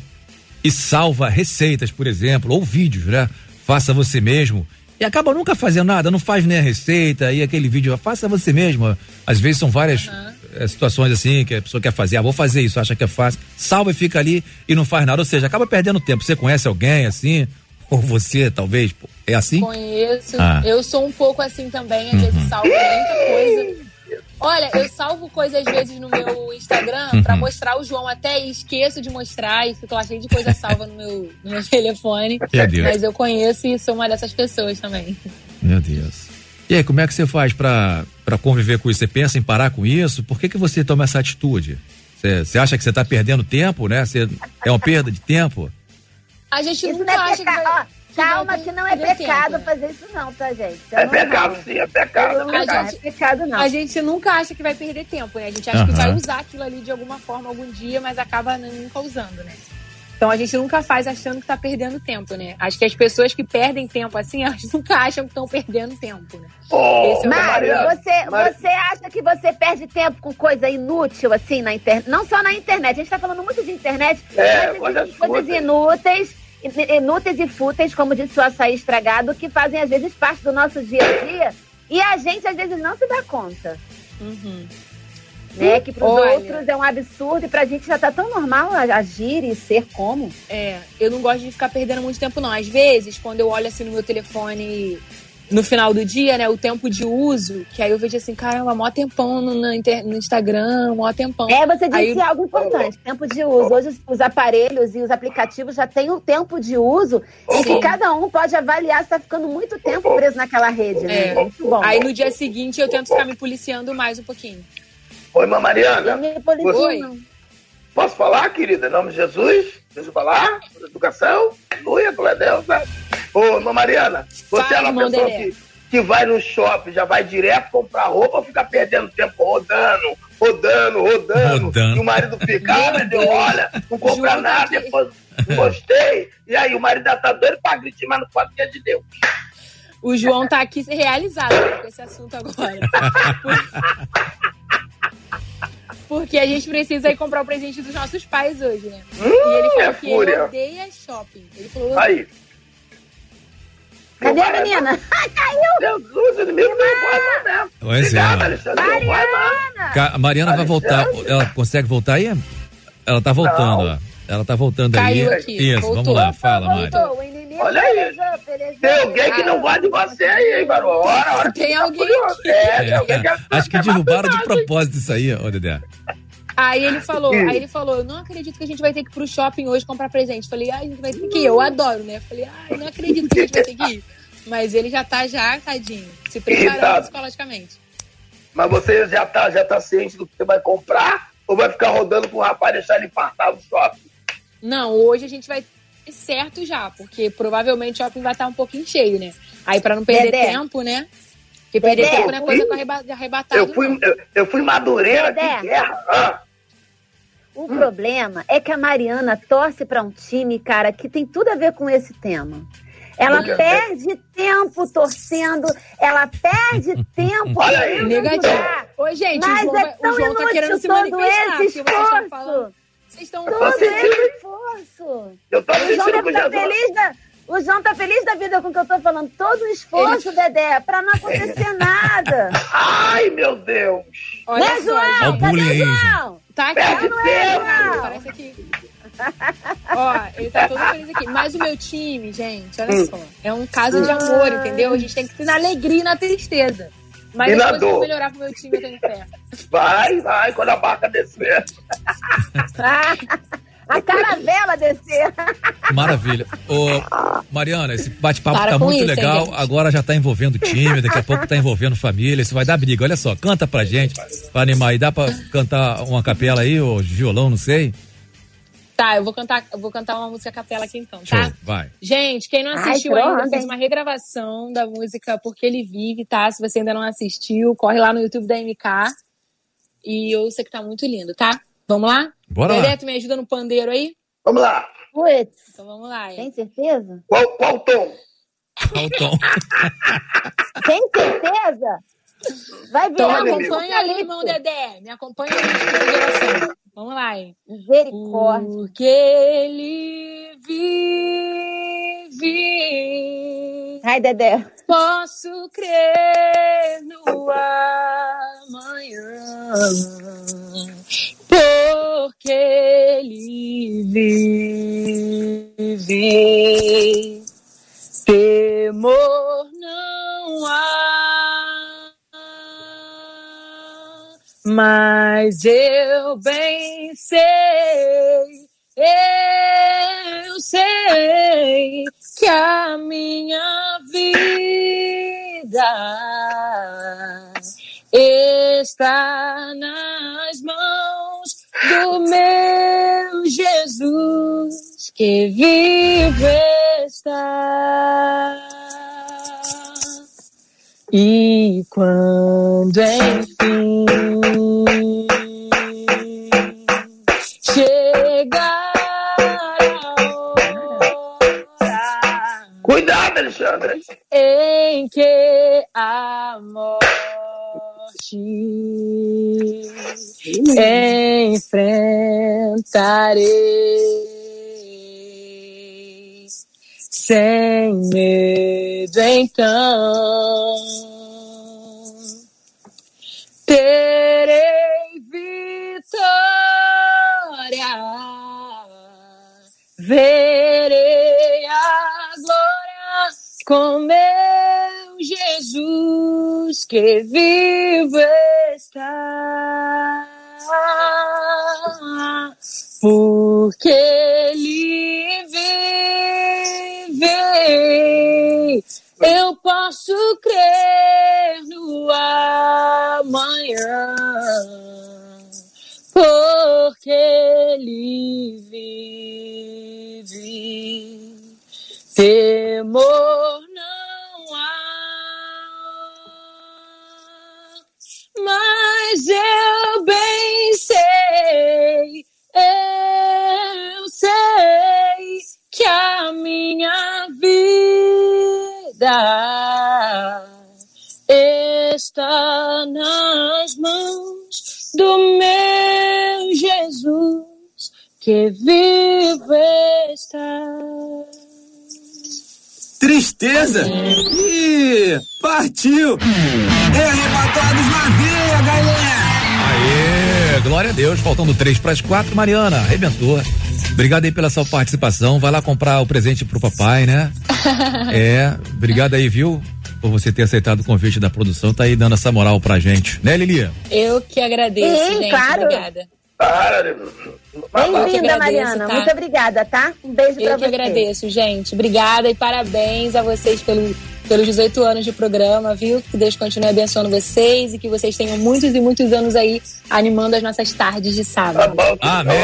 e salva receitas, por exemplo, ou vídeos, né? Faça você mesmo. E acaba nunca fazendo nada, não faz nem a receita e aquele vídeo, faça você mesmo. Às vezes são várias eh, situações assim que a pessoa quer fazer, ah, vou fazer isso, acha que é fácil, salva e fica ali e não faz nada. Ou seja, acaba perdendo tempo. Você conhece alguém assim? Ou você, talvez? pô, É assim? Conheço. Ah. Eu sou um pouco assim também, às vezes salvo muita coisa. Olha, eu salvo coisas às vezes no meu Instagram pra Uhum. mostrar o João até e esqueço de mostrar e fico lá cheio de coisa salva no meu, no meu telefone. Meu Deus. Mas eu conheço e sou uma dessas pessoas também. Meu Deus. E aí, como é que você faz pra pra conviver com isso? Você pensa em parar com isso? Por que, que você toma essa atitude? Você acha que você tá perdendo tempo, né? Você, é uma perda de tempo? A gente Isso nunca não é acha que vai. Ó, Calma, que não é perder pecado tempo. fazer isso não, tá, gente? Isso É pecado, sim, é pecado. Não É A pecado. é pecado, não. A gente nunca acha que vai perder tempo, né? A gente acha que Aham. vai usar aquilo ali de alguma forma algum dia, mas acaba nunca usando, né? Então a gente nunca faz achando que tá perdendo tempo, né? Acho que as pessoas que perdem tempo assim, elas nunca acham que estão perdendo tempo, né? Esse é Mário, você, Mari- você acha que você perde tempo com coisa inútil, assim, na internet? Não só na internet, a gente tá falando muito de internet, É, mas coisas existem coisas inúteis, in- inúteis e fúteis, como disse o açaí estragado, que fazem às vezes parte do nosso dia a dia e a gente às vezes não se dá conta. Né? Que pros Olha. outros é um absurdo e pra gente já tá tão normal a- agir e ser como. É, eu não gosto de ficar perdendo muito tempo, não. Às vezes, quando eu olho assim no meu telefone no final do dia, né, o tempo de uso, que aí eu vejo assim, caramba, mó tempão no, inter- no Instagram, mó tempão. É, você Aí disse eu- algo importante, tempo de uso. Hoje os, os aparelhos e os aplicativos já têm um tempo de uso em que cada um pode avaliar se tá ficando muito tempo preso naquela rede, né? É. Muito bom. Aí no dia seguinte eu tento ficar me policiando mais um pouquinho. Oi, irmã Mariana. Oi. Posso falar, querida? Em nome de Jesus? Deixa eu falar? Educação? Aleluia, glória a Deus. né? Ô, irmã Mariana, você Fala, é uma pessoa que, que vai no shopping, já vai direto comprar roupa ou fica perdendo tempo rodando, rodando, rodando? Rodando. E o marido fica, ah, Deus. olha, não compra tá nada, aqui. depois gostei. E aí o marido já tá doido pra gritar, mas não pode que é de Deus. O João tá aqui realizado com esse assunto agora. Porque a gente precisa ir comprar o presente dos nossos pais hoje, né? e ele falou é que ele fúria. odeia shopping. Ele falou, Aí. Cadê Não a menina? Caiu! Jesus, inimigo não vai mais mesmo. Pois é. Obrigado, Alexandre. Não vai mais. Ca- A Mariana vai voltar. Ela consegue voltar aí? Ela tá voltando, ó. Ela tá voltando Caiu aí. aqui, Isso, voltou. vamos lá, fala, Mari. Olha aí. Tem alguém que não gosta de você aí, hein, garoto? Ora, ora. Tem alguém curioso. aqui. É, tem alguém que É, acho que derrubaram de propósito isso aí, ó, Dedé. Aí ele falou, aí ele falou, eu não acredito que a gente vai ter que ir pro shopping hoje comprar presente. Falei, ai, a gente vai ter que ir. Eu adoro, né? Falei, ai, não acredito que a gente vai ter que ir. Mas ele já tá já, tadinho, se preparando Irritado. psicologicamente. Mas você já tá, já tá ciente do que você vai comprar? Ou vai ficar rodando com o rapaz e deixar ele infartar no shopping? Não, hoje a gente vai ter certo já, porque provavelmente o shopping vai estar um pouquinho cheio, né? Aí pra não perder Dedé. tempo, né? Porque perder Dedé. tempo não é coisa com arreba- de arrebatado. Eu fui, eu, eu fui madureira, Dedé. que guerra. Ah, O problema é que a Mariana torce pra um time, cara, que tem tudo a ver com esse tema. Ela quê? perde tempo torcendo, ela perde tempo. Olha aí. Negativo. Ô, gente, Mas o João, é o João tá querendo se manifestar. esse esforço. Vocês estão Todo sentindo. esse esforço. Eu tô O João sentindo deve estar Jesus. feliz da... O João tá feliz da vida com o que eu tô falando. Todo o esforço, Dedé, pra não acontecer nada. Ai, meu Deus. Olha né, João? Olha o Cadê aí, João? Tá aqui. Perde Não é. João? Parece aqui. Ó, ele tá todo feliz aqui. Mas o meu time, gente, olha só. É um caso de amor, entendeu? A gente tem que ter na alegria e na tristeza. Mas E vão dor. melhorar pro meu time, eu tenho fé. Vai, vai, quando a barca descer. A caravela descer. Maravilha. Ô, Mariana, esse bate-papo tá muito isso, hein, legal. gente? Agora já tá envolvendo time, daqui a pouco tá envolvendo família. Isso vai dar briga. Olha só, canta pra gente, pra animar. E dá pra cantar uma capela aí, ou violão, não sei? Tá, eu vou cantar, eu vou cantar uma música a capela aqui então, tá? Show, vai. Gente, quem não Ai, assistiu pronto, ainda, eu fiz hein? uma regravação da música Porque Ele Vive, tá? Se você ainda não assistiu, corre lá no YouTube da MK. E eu sei que tá muito lindo, tá? Vamos lá? Bora Dedé, lá. tu me ajuda no pandeiro aí? Vamos lá. Putz, Então vamos lá. hein? tem certeza? Qual, qual tom? Qual o tom? Tem certeza? Vai Então virar me um acompanha apocalipse. irmão Dedé. Me acompanha geração. Vamos lá, hein? Misericórdia. Porque ele vive. Ai, Dedé. Posso crer no amanhã. Porque ele vive. Temor não há. Mas eu bem sei, eu sei que a minha vida está nas mãos do meu Jesus que vive está. E quando enfim Cuidado, Alexandre. em que a morte enfrentarei sem medo, então com meu Jesus que vive está. Porque ele vive, eu posso crer no amanhã. Porque ele vive, temor não há. Mas eu bem sei, eu sei que a minha vida está nas mãos do meu Jesus que vive está. Tristeza? Ih, partiu! É arrebatados na veia, galera! Aê, glória a Deus. Faltando três para as quatro, Mariana, arrebentou. Obrigado aí pela sua participação. Vai lá comprar o presente pro papai, né? É, obrigado aí, viu? Por você ter aceitado o convite da produção, tá aí dando essa moral pra gente. Né, Lilia? Eu que agradeço, Sim, gente. claro. Obrigada. Bem-vinda, agradeço, Mariana. tá? Muito obrigada, tá? Um beijo pra Eu que você. agradeço, gente. Obrigada e parabéns a vocês pelo, pelos 18 anos de programa, viu? Que Deus continue abençoando vocês e que vocês tenham muitos e muitos anos aí animando as nossas tardes de sábado. Amém.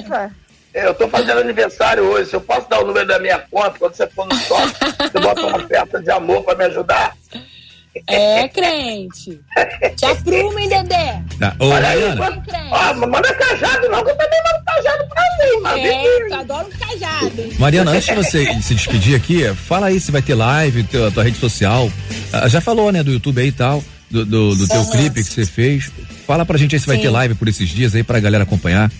Ufa! Eu tô fazendo aniversário hoje. Se eu posso dar o número da minha conta, quando você for no shopping, você bota uma oferta de amor pra me ajudar? É, crente. Te aprumem, Dedé. Tá. Ô, Olha aí, Mariana. manda, ó, manda cajado não, que eu também mando cajado pra mim, mano. É, tu adora um cajado. Mariana, antes de você se despedir aqui, fala aí se vai ter live, teu- tua rede social. Ah, Já falou, né, do YouTube aí e tal, do, do, do teu clipe que você fez. Fala pra gente aí se vai Sim. ter live por esses dias aí pra galera acompanhar.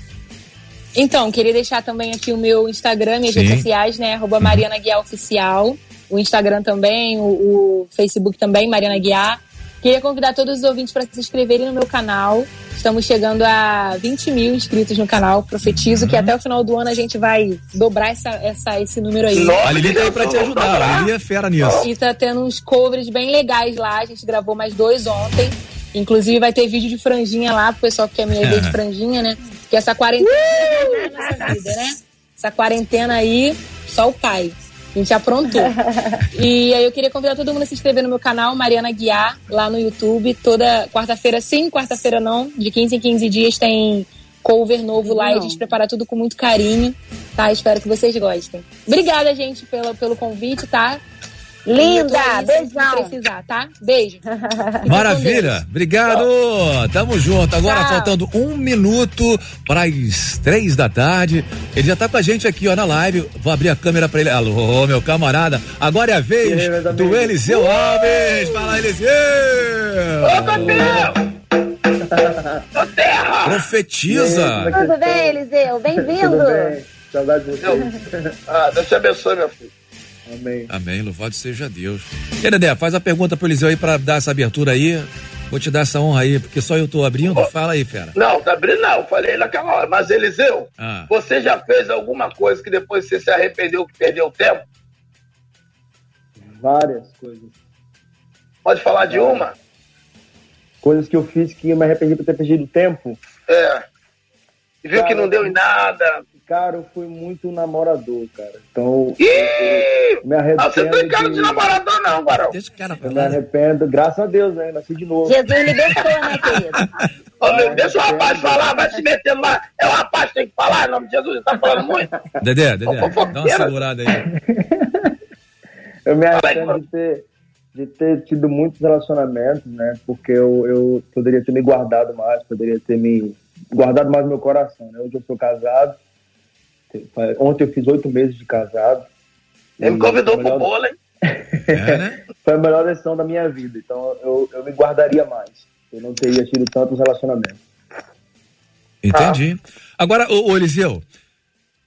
Então, queria deixar também aqui o meu Instagram, minhas Sim. redes sociais, né? Arroba Mariana Guiar Oficial. O Instagram também, o, o Facebook também, Mariana Guiar. Queria convidar todos os ouvintes para se inscreverem no meu canal. Estamos chegando a 20 mil inscritos no canal. Profetizo Uhum. que até o final do ano a gente vai dobrar essa, essa, esse número aí. A Lili tá aí pra te ajudar. A Lili é fera nisso. E tá tendo uns covers bem legais lá. A gente gravou mais dois ontem. Inclusive vai ter vídeo de franjinha lá, pro pessoal que quer me ver de franjinha, né? Porque essa quarentena é na nossa vida, né? Essa quarentena aí, só o pai. A gente aprontou. E aí eu queria convidar todo mundo a se inscrever no meu canal, Mariana Guiar, lá no YouTube. Toda quarta-feira sim, quarta-feira não. De 15 em 15 dias tem cover novo lá e a gente prepara tudo com muito carinho, tá? Espero que vocês gostem. Obrigada, gente, pelo, pelo convite, tá? Linda, aí beijão. precisar, tá? Beijo. Maravilha, obrigado. Tamo junto. Agora Tchau. faltando um minuto para as três da tarde. Ele já tá com a gente aqui, ó, na live. Vou abrir a câmera para ele. Alô, meu camarada. Agora é a vez do Eliseu Alves. Fala, Eliseu. Profetiza. Tudo bem, Eliseu? Bem-vindo. Saudade de você. Ah, Deus te abençoe, meu filho. Amém. Amém, louvado seja Deus. E Dedé, faz a pergunta pro Eliseu aí para dar essa abertura aí. Vou te dar essa honra aí, porque só eu tô abrindo. Fala aí, fera. Não, tá abrindo não, falei naquela hora. Mas, Eliseu, Ah. você já fez alguma coisa que depois você se arrependeu que perdeu tempo? Várias coisas. Pode falar de uma? Coisas que eu fiz que eu me arrependi por ter perdido tempo. É. E viu que não deu em nada. Cara, eu fui muito namorador, cara. Então. Ih! eu me arrependo. Ah, você não tem cara de namorador, não, Barão. Deixa o cara Eu me arrependo, graças a Deus, né? Nasci de novo. Jesus libertou, né, querido? Ô, meu, deixa o rapaz falar, vai se metendo lá. É o rapaz que tem que falar, em nome de Jesus, ele tá falando muito. Dedé, Dedé, dá uma segurada aí. Eu me arrependo de ter, de ter tido muitos relacionamentos, né? Porque eu, eu poderia ter me guardado mais, poderia ter me guardado mais meu coração, né? Hoje eu sou casado. Ontem eu fiz oito meses de casado. Ele me convidou pro Melhor- bolo, hein? Foi a melhor decisão da minha vida. Então eu, eu me guardaria mais. Eu não teria tido tantos relacionamentos. Entendi. Agora, ô, ô Eliseu,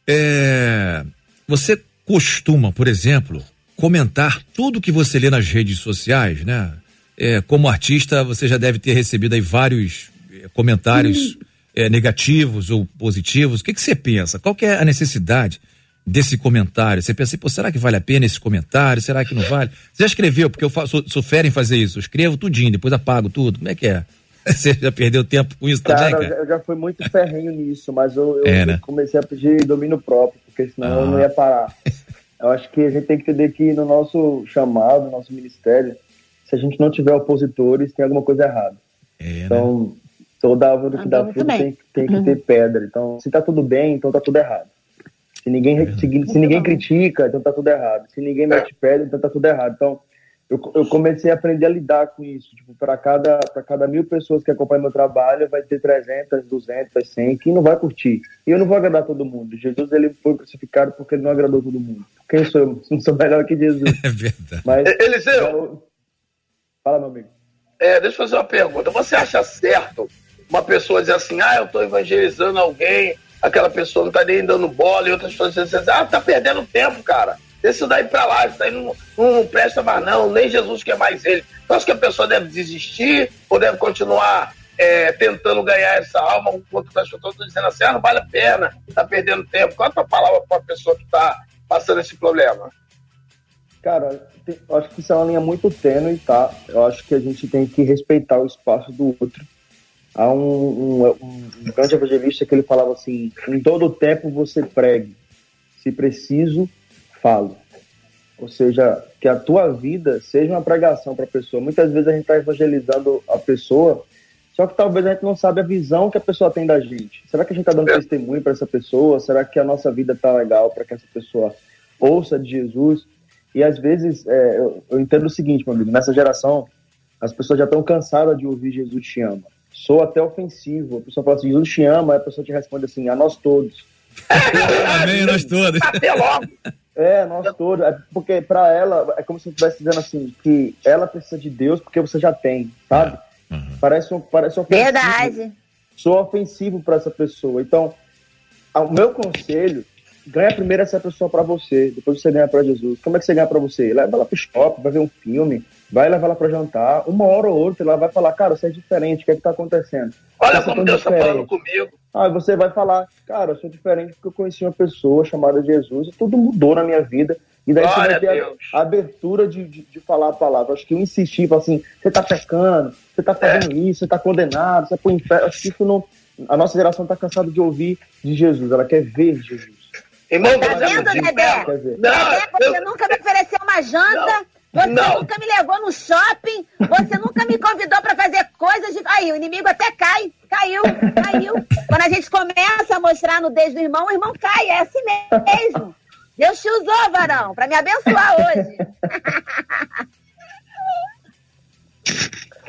é, você costuma, por exemplo, comentar tudo que você lê nas redes sociais, né? É, como artista, você já deve ter recebido aí vários é, comentários é, negativos ou positivos. O que, que você pensa? Qual que é a necessidade desse comentário? Você pensa, assim, pô, será que vale a pena esse comentário? Será que não vale? Você já escreveu, porque eu faço, sou, sou fera em fazer isso. Eu escrevo tudinho, depois apago tudo. Como é que é? Você já perdeu tempo com isso Cara, também, eu cara? já, eu já fui muito ferrenho nisso, mas eu, eu É, né? comecei a pedir domínio próprio, porque senão eu Ah. não ia parar. Eu acho que a gente tem que entender que no nosso chamado, no nosso ministério, se a gente não tiver opositores, tem alguma coisa errada. É, então, toda árvore que dá muito fruto tem, tem que ter pedra. Então, se tá tudo bem, então tá tudo errado. Se ninguém, se, se ninguém critica, então tá tudo errado. Se ninguém mete pedra, então tá tudo errado. Então, eu, eu comecei a aprender a lidar com isso. Tipo, para cada, pra cada mil pessoas que acompanham meu trabalho, vai ter 300, 200, 100 que não vai curtir. E eu não vou agradar todo mundo. Jesus, ele foi crucificado porque ele não agradou todo mundo. Quem sou eu? Não sou melhor que Jesus. É verdade. Mas, Eliseu, fala, meu amigo. é, deixa eu fazer uma pergunta. Você acha certo uma pessoa dizer assim, ah, eu tô evangelizando alguém, aquela pessoa não tá nem dando bola, e outras pessoas dizem assim, ah, tá perdendo tempo, cara. Isso daí pra lá, isso daí não, não, não presta mais não, nem Jesus quer mais ele. Então acho que a pessoa deve desistir ou deve continuar é, tentando ganhar essa alma, enquanto as pessoas estão dizendo assim, ah, não vale a pena, tá perdendo tempo. Qual a tua palavra pra pessoa que tá passando esse problema? Cara, eu acho que isso é uma linha muito tênue, tá? Eu acho que a gente tem que respeitar o espaço do outro. Há um, um, um- grande evangelista que ele falava assim: em todo tempo você pregue, se preciso, falo. Ou seja, que a tua vida seja uma pregação para a pessoa. Muitas vezes a gente está evangelizando a pessoa, só que talvez a gente não sabe a visão que a pessoa tem da gente. Será que a gente está dando testemunho para essa pessoa? Será que a nossa vida está legal para que essa pessoa ouça de Jesus? E às vezes, é, eu, eu entendo o seguinte, meu amigo, nessa geração, as pessoas já estão cansadas de ouvir Jesus te ama. Sou até ofensivo. A pessoa fala assim, Jesus te ama, aí a pessoa te responde assim, a nós todos. Amém, nós todos. Até logo. É, nós todos. É porque pra ela, é como se eu estivesse dizendo assim, que ela precisa de Deus porque você já tem, sabe? Parece um, parece ofensivo. Verdade. Sou ofensivo pra essa pessoa. Então, o meu conselho, ganha primeiro essa pessoa pra você, depois você ganha pra Jesus. Como é que você ganha pra você? Leva ela pro shopping, vai ver um filme, vai levar ela pra jantar, uma hora ou outra ela vai falar, cara, você é diferente, o que é que tá acontecendo? Olha Você é como Deus tá diferente." falando comigo. Aí você vai falar, cara, eu sou diferente porque eu conheci uma pessoa chamada Jesus e tudo mudou na minha vida. E daí Glória você vai ter a, a abertura de, de, de falar a palavra. Acho que eu insisti, falar assim, você tá pecando, você tá fazendo isso, você tá condenado, você é pro inferno. Acho que isso não. A nossa geração tá cansada de ouvir de Jesus, ela quer ver Jesus. Irmão, Tá vendo, Dedé? Ver. Dedé, você nunca me ofereceu uma janta. Você Não. nunca me levou no shopping. Você nunca me convidou pra fazer coisas de. Aí, o inimigo até cai. Caiu, caiu. Quando a gente começa a mostrar a nudez do irmão, o irmão cai. É assim mesmo. Deus te usou, varão, pra me abençoar hoje.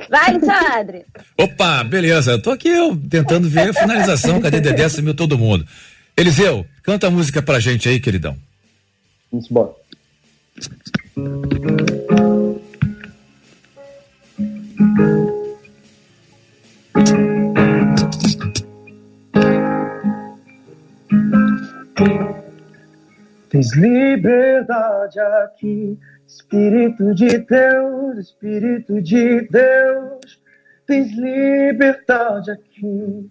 Vai, Alexandre. Opa, beleza. Eu tô aqui eu, tentando ver a finalização. Cadê Dedé? Sumiu todo mundo. Eliseu, canta a música pra gente aí, queridão. Vamos embora. Tens liberdade aqui, Espírito de Deus, Espírito de Deus. Tens liberdade aqui,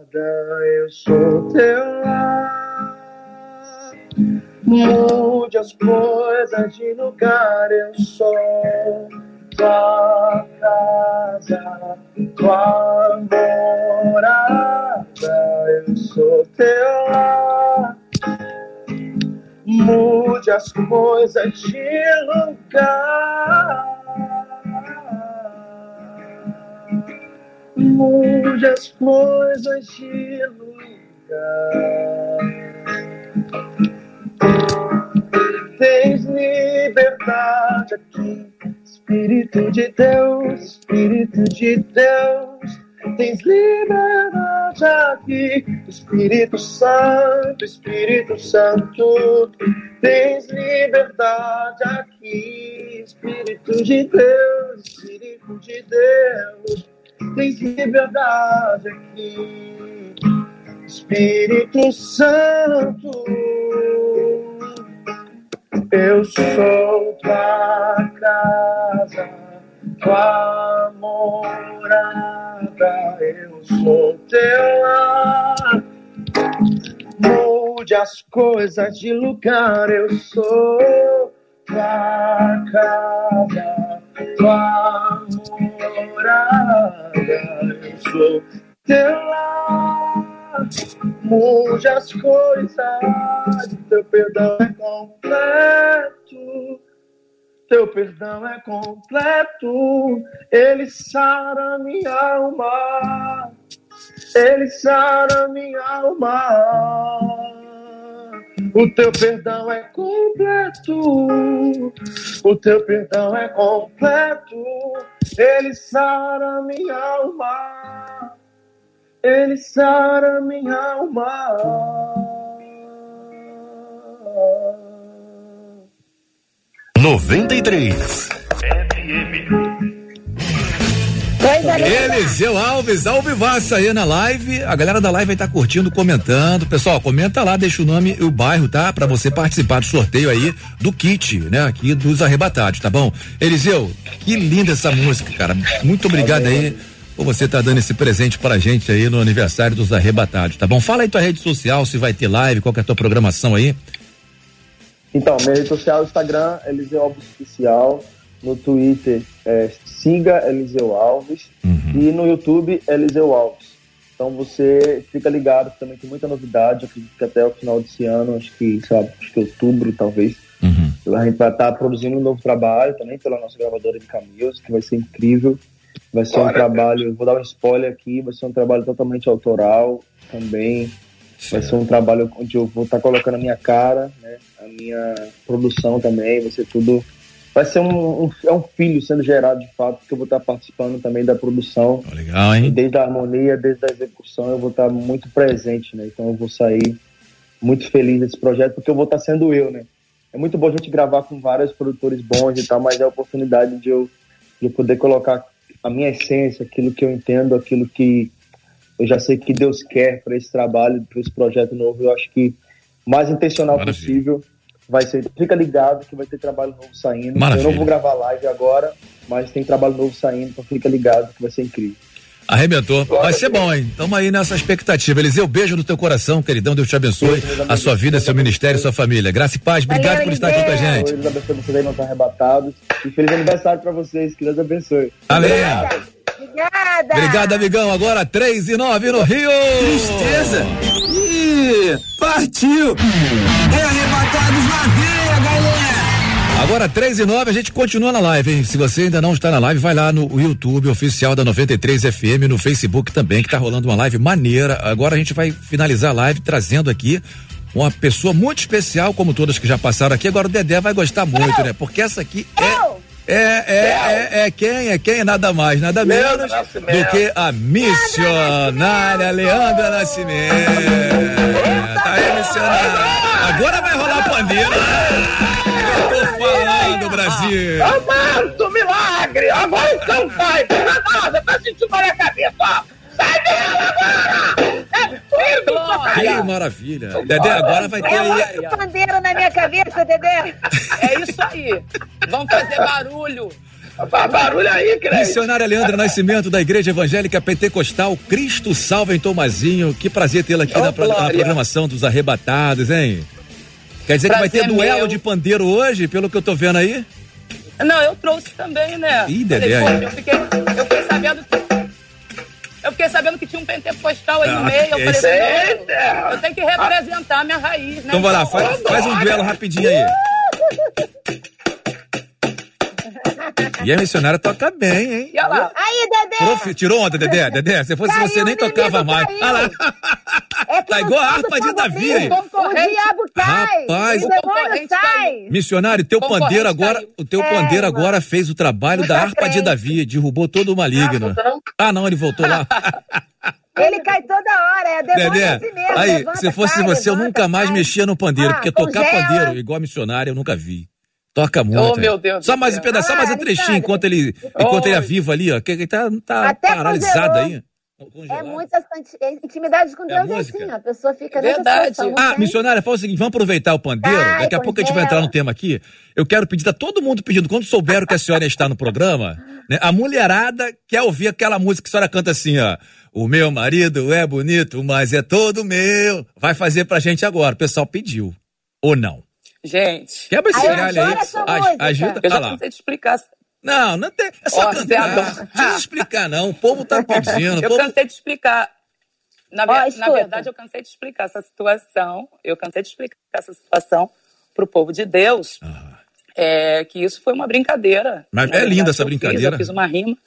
eu sou teu lar. Mude as coisas de lugar, eu sou tua casa, tua morada, eu sou teu lar. Mude as coisas de lugar. Mude as coisas de lugar. Tens liberdade aqui, Espírito de Deus, Espírito de Deus. Tens liberdade aqui, Espírito Santo, Espírito Santo. Tens liberdade aqui, Espírito de Deus, Espírito de Deus. Tens liberdade aqui, Espírito Santo. Eu sou tua casa, tua morada, eu sou teu lar. Mude as coisas de lugar, eu sou tua casa, tua morada, sou teu lar. Mude as coisas, teu perdão é completo. Teu perdão é completo, ele sara minha alma, ele sara minha alma. O teu perdão é completo, o teu perdão é completo, ele sara minha alma, ele sara minha alma. 93. Coisa linda. Eliseu Alves, Alvivaça aí na live. A galera da live vai estar curtindo, comentando. Pessoal, comenta lá, deixa o nome e o bairro, tá? Pra você participar do sorteio aí do kit, né? Aqui dos arrebatados, tá bom? Eliseu, que linda essa música, cara. Muito obrigado aí por você estar dando esse presente pra gente aí no aniversário dos arrebatados, tá bom? Fala aí tua rede social, se vai ter live, qual que é a tua programação aí. Então, minha rede social, Instagram, Eliseu Alves Oficial. No Twitter, é, siga Eliseu Alves. E no YouTube, Eliseu Alves. Então você fica ligado, que também tem muita novidade. Acredito que até o final desse ano, acho que, sei lá, acho que outubro, talvez. A gente vai estar produzindo um novo trabalho também pela nossa gravadora de caminhos, que vai ser incrível. Vai ser um trabalho, vou dar um spoiler aqui, vai ser um trabalho totalmente autoral também. Vai ser um trabalho onde eu vou estar colocando a minha cara, né? A minha produção também, vai ser tudo. Vai ser um, um, é um filho sendo gerado de fato, porque eu vou estar participando também da produção. Legal, hein? Desde a harmonia, desde a execução, eu vou estar muito presente, né? Então eu vou sair muito feliz desse projeto, porque eu vou estar sendo eu, né? É muito bom a gente gravar com vários produtores bons e tal, mas é a oportunidade de eu, de eu poder colocar a minha essência, aquilo que eu entendo, aquilo que eu já sei que Deus quer para esse trabalho, para esse projeto novo. Eu acho que mais intencional possível vai ser. Fica ligado que vai ter trabalho novo saindo. Maravilha. Eu não vou gravar live agora, mas tem trabalho novo saindo, então fica ligado que vai ser incrível. Arrebentou. Vai ser bom, hein? Tamo aí nessa expectativa. Eliseu, beijo no teu coração, queridão. Deus te abençoe. A sua vida, seu ministério, sua família. Graça e paz. Obrigado por estar aqui com a gente. Deus abençoe vocês aí, não estão arrebatados. E feliz aniversário pra vocês, que Deus abençoe. Amém. Obrigada. Obrigado, amigão. Agora 3 e 9 no Rio. Tristeza. Ih, partiu. É arrebatados na veia, galera. Agora 3 e 9, a gente continua na live, hein? Se você ainda não está na live, vai lá no YouTube oficial da 93 FM, no Facebook também, que tá rolando uma live maneira. Agora a gente vai finalizar a live trazendo aqui uma pessoa muito especial, como todas que já passaram aqui. Agora o Dedé vai gostar muito, né? Porque essa aqui é. É, é, é, é quem? É quem? Nada mais, nada menos do que a missionária Leandra Nascimento. Tá aí, missionária. Agora vai rolar pandeiro. Eu tô falando, Brasil. Amado milagre! Agora então vai! Você tá sentindo na cabeça! Sai dela agora! Que maravilha. Dedé, agora vai ter É aí. muito pandeiro na minha cabeça, Dedé. É isso aí. Vamos fazer barulho. Barulho aí, crente. Missionária Leandra Nascimento da Igreja Evangélica Pentecostal Cristo Salva em Tomazinho. Que prazer tê-la aqui na, pro- na programação dos arrebatados, hein? Quer dizer que vai ter Prazer duelo meu. de pandeiro hoje, pelo que eu tô vendo aí? Não, eu trouxe também, né? Ih, Dedé, Falei, eu fiquei, eu fiquei sabendo que. Eu fiquei sabendo que tinha um pentecostal aí no Ah, meio. Eu falei, não, eu tenho que representar a minha raiz, né? Então vai lá, faz, faz um duelo rapidinho aí. E a missionária toca bem, hein? E olha lá. Aí, Dedé. Prof, tirou onda, Dedé? Dedé, se fosse Caiu, você nem tocava mais. caiu. Olha lá. É Tá igual a harpa de Davi. bem, O diabo cai. Rapaz. O O sai. Missionário, teu pandeiro agora, o teu É, pandeiro irmão. agora fez o trabalho da Muita harpa de frente. Davi, derrubou todo o maligno. Ah, não, ele voltou lá. Ele cai toda hora. É demônio Dedé, assim mesmo. aí, levanta, se fosse cai, você, eu levanta, nunca mais cai. mexia no pandeiro, Ah, porque tocar congela. pandeiro igual missionário eu nunca vi. Toca muito. Oh, é. meu Deus Só mais um pedaço, só mais um Ah, trechinho enquanto ele, enquanto ele é Oi. vivo ali, ó. Que ele tá, tá paralisado aí. É muita santi- intimidade com É Deus é assim, ó. a pessoa fica Verdade. Ah, tem? missionária, fala o seguinte, vamos aproveitar o pandeiro, daqui a pouco a gente vai entrar no tema aqui. Eu quero pedir, tá todo mundo pedindo, quando souberam que a senhora está no programa, né, a mulherada quer ouvir aquela música que a senhora canta assim, ó. O meu marido é bonito, mas é todo meu. Vai fazer pra gente agora. O pessoal pediu. Ou não? Gente, Quebra esse galho aí. Aj-. Ajuda. eu já cansei de explicar. Não, não tem. É só você cantar. Não precisa explicar, não. O povo tá pedindo. Eu povo- cansei de explicar. Na, ver- Ó, na verdade, eu cansei de explicar essa situação. Eu cansei de explicar essa situação pro povo de Deus. É, que isso foi uma brincadeira. Mas Na é linda verdade, essa eu fiz, brincadeira. eu fiz uma rima.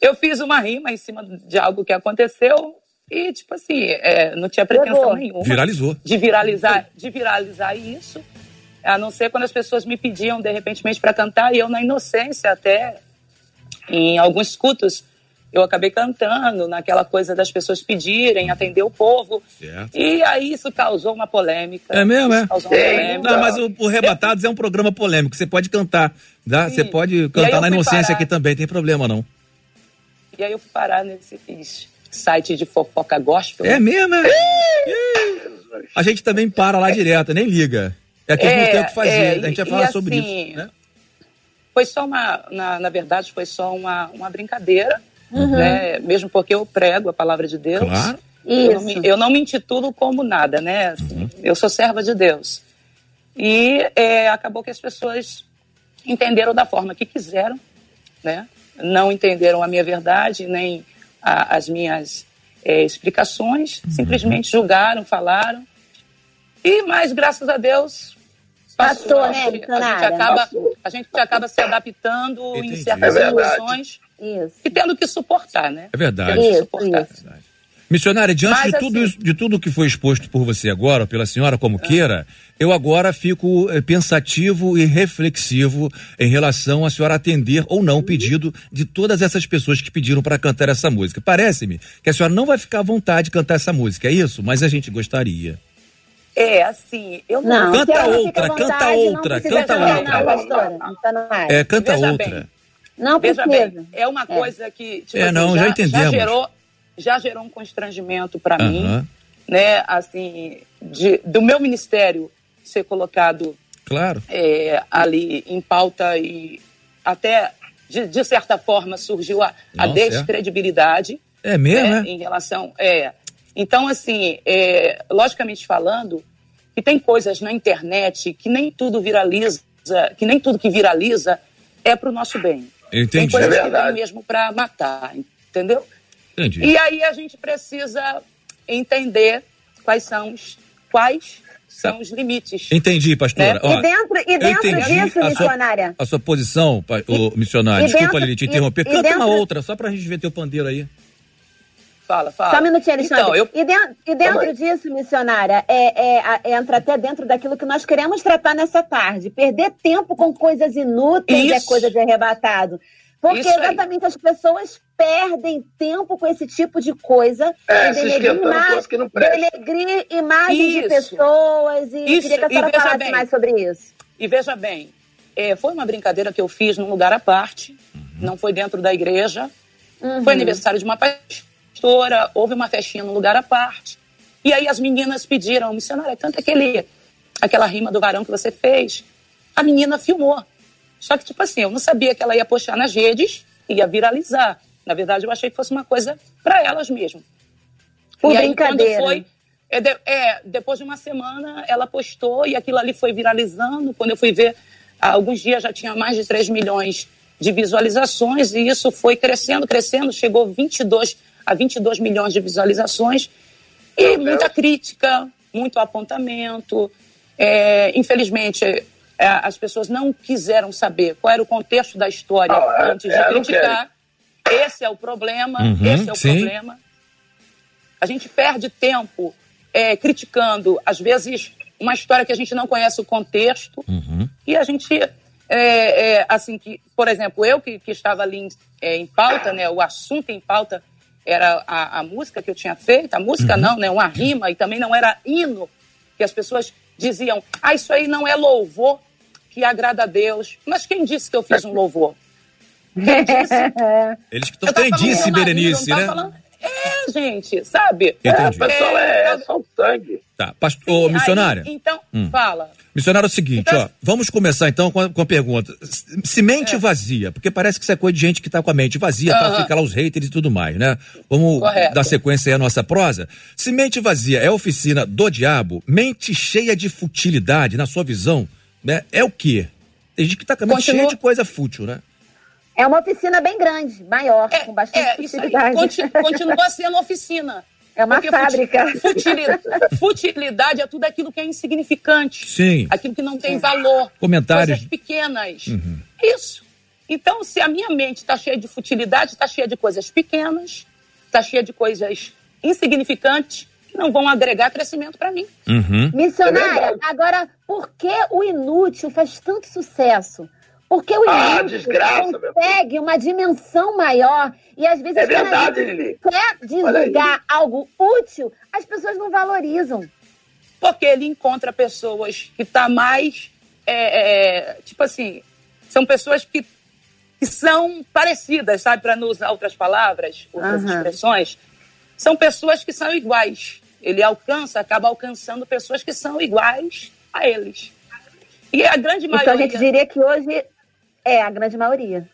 Eu fiz uma rima em cima de algo que aconteceu e, tipo assim, é, não tinha pretensão Pegou. nenhuma Viralizou. de viralizar, de viralizar isso, a não ser quando as pessoas me pediam de repente para cantar e eu na inocência até em alguns cultos eu acabei cantando naquela coisa das pessoas pedirem, atender o povo. Certo. E aí isso causou uma polêmica. É mesmo, é? Causou uma polêmica. Não, mas o, o Rebatados é um programa polêmico. Você pode cantar. Tá? Você pode cantar na inocência parar. aqui também, tem problema não. E aí eu fui parar nesse site de fofoca gospel. É mesmo, é? A gente também para lá direto, nem liga. É que a gente não É, tem o que fazer. é, a gente vai falar e sobre assim, isso. Né? Foi só uma, na, na verdade, foi só uma, uma brincadeira, Uhum. né? Mesmo porque eu prego a palavra de Deus. Claro. Eu não, Isso. me, eu não me intitulo como nada, né? Assim, Uhum. Eu sou serva de Deus. E é, acabou que as pessoas entenderam da forma que quiseram, né? Não entenderam a minha verdade, nem a- as minhas é, explicações, Uhum. simplesmente julgaram, falaram. E, mas, graças a Deus, Passou, a né, gente- a, missionária? gente acaba, a gente acaba se adaptando em Entendi. certas É verdade. situações Isso. e tendo que suportar, né? É verdade. Isso, suportar. Missionária, diante Mas, de, tudo assim- isso, de tudo que foi exposto por você agora, pela senhora como queira, eu agora fico eh, pensativo e reflexivo em relação a senhora atender ou não o pedido de todas essas pessoas que pediram para cantar essa música. Parece-me que a senhora não vai ficar à vontade de cantar essa música, é isso? Mas a gente gostaria. É, assim, eu Não, Canta não outra, canta vontade, não outra, canta outra. Não, pastora, não tá no ar. É, canta Veja outra. bem. Não Veja precisa. bem, é uma coisa que, tipo É, assim, não, já já, entendemos. gerou, já gerou um constrangimento para mim, né? Assim, de- do meu ministério ser colocado Claro. é, ali em pauta e até, de, de certa forma, surgiu a, a certo. descredibilidade. É mesmo, né, é? Em relação. É. Então, assim, é, logicamente falando, que tem coisas na internet que nem tudo viraliza, que nem tudo que viraliza é pro nosso bem. Tem Entendi. coisas É que vem mesmo para matar, entendeu? Entendi. E aí a gente precisa entender quais são os, quais são os limites. Entendi, pastora. Né? Ó, E dentro- e dentro disso, a sua- missionária? A sua posição, ô, missionário. e Desculpa, dentro- Lili, te interromper. e Canta uma dentro- outra, só pra gente ver teu pandeiro aí. Fala, fala. Só um minutinho, Alexandre. Então, eu... E dentro, e dentro disso, missionária, é, é, a- entra até dentro daquilo que nós queremos tratar nessa tarde. Perder tempo com coisas inúteis é Isso. coisa de arrebatado. Porque Isso aí. exatamente as pessoas perdem tempo com esse tipo de coisa. É, e se denegrir, esquentando ima- coisa que não presta. denegrir imagens de Isso. pessoas. E Isso, queria que a senhora falasse bem. mais sobre isso. E veja bem, é, foi uma brincadeira que eu fiz num lugar à parte, não foi dentro da igreja. Uhum. Foi aniversário de uma pastora, houve uma festinha num lugar à parte. E aí as meninas pediram, missionária, canta aquele, aquela rima do varão que você fez. A menina filmou. Só que, tipo assim, eu não sabia que ela ia postar nas redes, ia viralizar. Na verdade, eu achei que fosse uma coisa para elas mesmo. Por e aí, brincadeira. quando foi, é, de- é, depois de uma semana, ela postou e aquilo ali foi viralizando. Quando eu fui ver, há alguns dias já tinha mais de 3 milhões de visualizações e isso foi crescendo, crescendo, chegou 22 a 22 milhões de visualizações e muita crítica, muito apontamento. É, infelizmente, é, as pessoas não quiseram saber qual era o contexto da história Ah, é, antes de é, criticar. Esse é o problema, Uhum, esse é o sim. problema. A gente perde tempo é, criticando, às vezes, uma história que a gente não conhece o contexto e a gente, é, é, assim, que, por exemplo, eu que, que estava ali em, é, em pauta, né, o assunto em pauta era a, a música que eu tinha feito, a música Uhum. não, né, uma rima, e também não era hino, que as pessoas diziam, ah, isso aí não é louvor que agrada a Deus. Mas quem disse que eu fiz um louvor? Quem disse? Eles que estão marido, Berenice, né? falando- É, gente, sabe? Entendi. O pessoal é, é só o sangue. Tá, pastor, missionária. então, Hum. fala. Missionário é o seguinte, Então- ó, vamos começar então com a, com a pergunta. Se- mente É. vazia, porque parece que isso é coisa de gente que tá com a mente vazia, pra Aham. ficar lá os haters e tudo mais, né? Vamos Correto. dar sequência aí à nossa prosa. Se mente vazia é oficina do diabo, mente cheia de futilidade, na sua visão, né? É o quê? Tem gente que tá com a mente Continua- cheia de coisa fútil, né? É uma oficina bem grande, maior, com bastante É, futilidade. conti- continua sendo oficina. É uma Porque fábrica. futi- Futilidade, futilidade é tudo aquilo que é insignificante. Sim. Aquilo que não tem valor. Comentários. Coisas pequenas. Uhum. Isso. Então, se a minha mente está cheia de futilidade, está cheia de coisas pequenas, está cheia de coisas insignificantes, que não vão agregar crescimento para mim. Uhum. Missionária, agora, por que o inútil faz tanto sucesso? Porque o Ah, desgraça, meu consegue uma dimensão maior e às vezes É verdade, Lili. quer divulgar algo útil, as pessoas não valorizam. Porque ele encontra pessoas que tá mais. é, é, tipo assim, são pessoas que, que são parecidas, sabe? Para não usar outras palavras, outras Aham. expressões. São pessoas que são iguais. Ele alcança, acaba alcançando pessoas que são iguais a eles. E a grande Então a maioria. gente diria que hoje é a grande maioria.